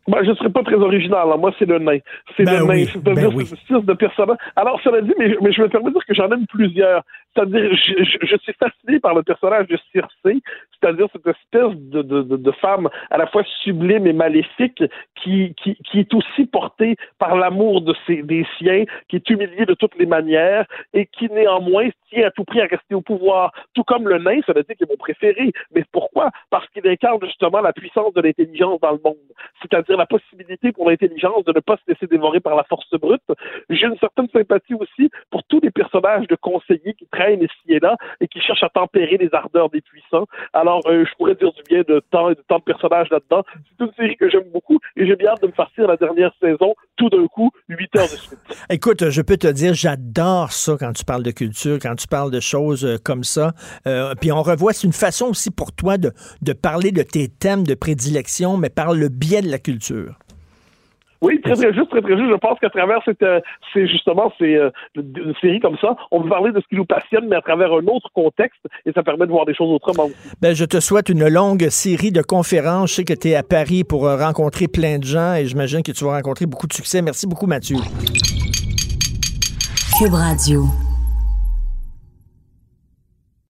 Moi, je ne serais pas très original. Moi, c'est le nain. C'est ben le nain. C'est-à-dire, ben style de personnage. Alors, cela dit, mais, mais je me permets de dire que j'en aime plusieurs. C'est-à-dire, je, je, je, suis fasciné par le personnage de Circé, c'est-à-dire cette espèce de, de, de, de, femme à la fois sublime et maléfique qui, qui, qui est aussi portée par l'amour de ses, des siens, qui est humiliée de toutes les manières et qui néanmoins tient à tout prix à rester au pouvoir. Tout comme le nain, veut dire qu'il est mon préféré. Mais pourquoi? Parce qu'il incarne justement la puissance de l'intelligence dans le monde. C'est-à-dire la possibilité pour l'intelligence de ne pas se laisser dévorer par la force brute. J'ai une certaine sympathie aussi pour tous les personnages de conseillers qui traînent ici et là et qui cherchent à tempérer les ardeurs des puissants. Alors, euh, je pourrais dire du bien de tant et de tant de personnages là-dedans. C'est une série que j'aime beaucoup et j'ai bien hâte de me farcir la dernière saison tout d'un coup, 8 heures de suite. *laughs* Écoute, je peux te dire, j'adore ça quand tu parles de culture, quand tu parles de choses euh, comme ça. Euh, puis on revoit, c'est une façon aussi pour toi de, de parler de tes thèmes de prédilection, mais par le biais de la culture. Oui, très très juste, très très juste. Je pense qu'à travers cette, euh, c'est justement c'est euh, une série comme ça, on peut parler de ce qui nous passionne, mais à travers un autre contexte, et ça permet de voir des choses autrement. Ben, je te souhaite une longue série de conférences. Je sais que tu es à Paris pour euh, rencontrer plein de gens, et j'imagine que tu vas rencontrer beaucoup de succès. Merci beaucoup, Mathieu. Cube Radio.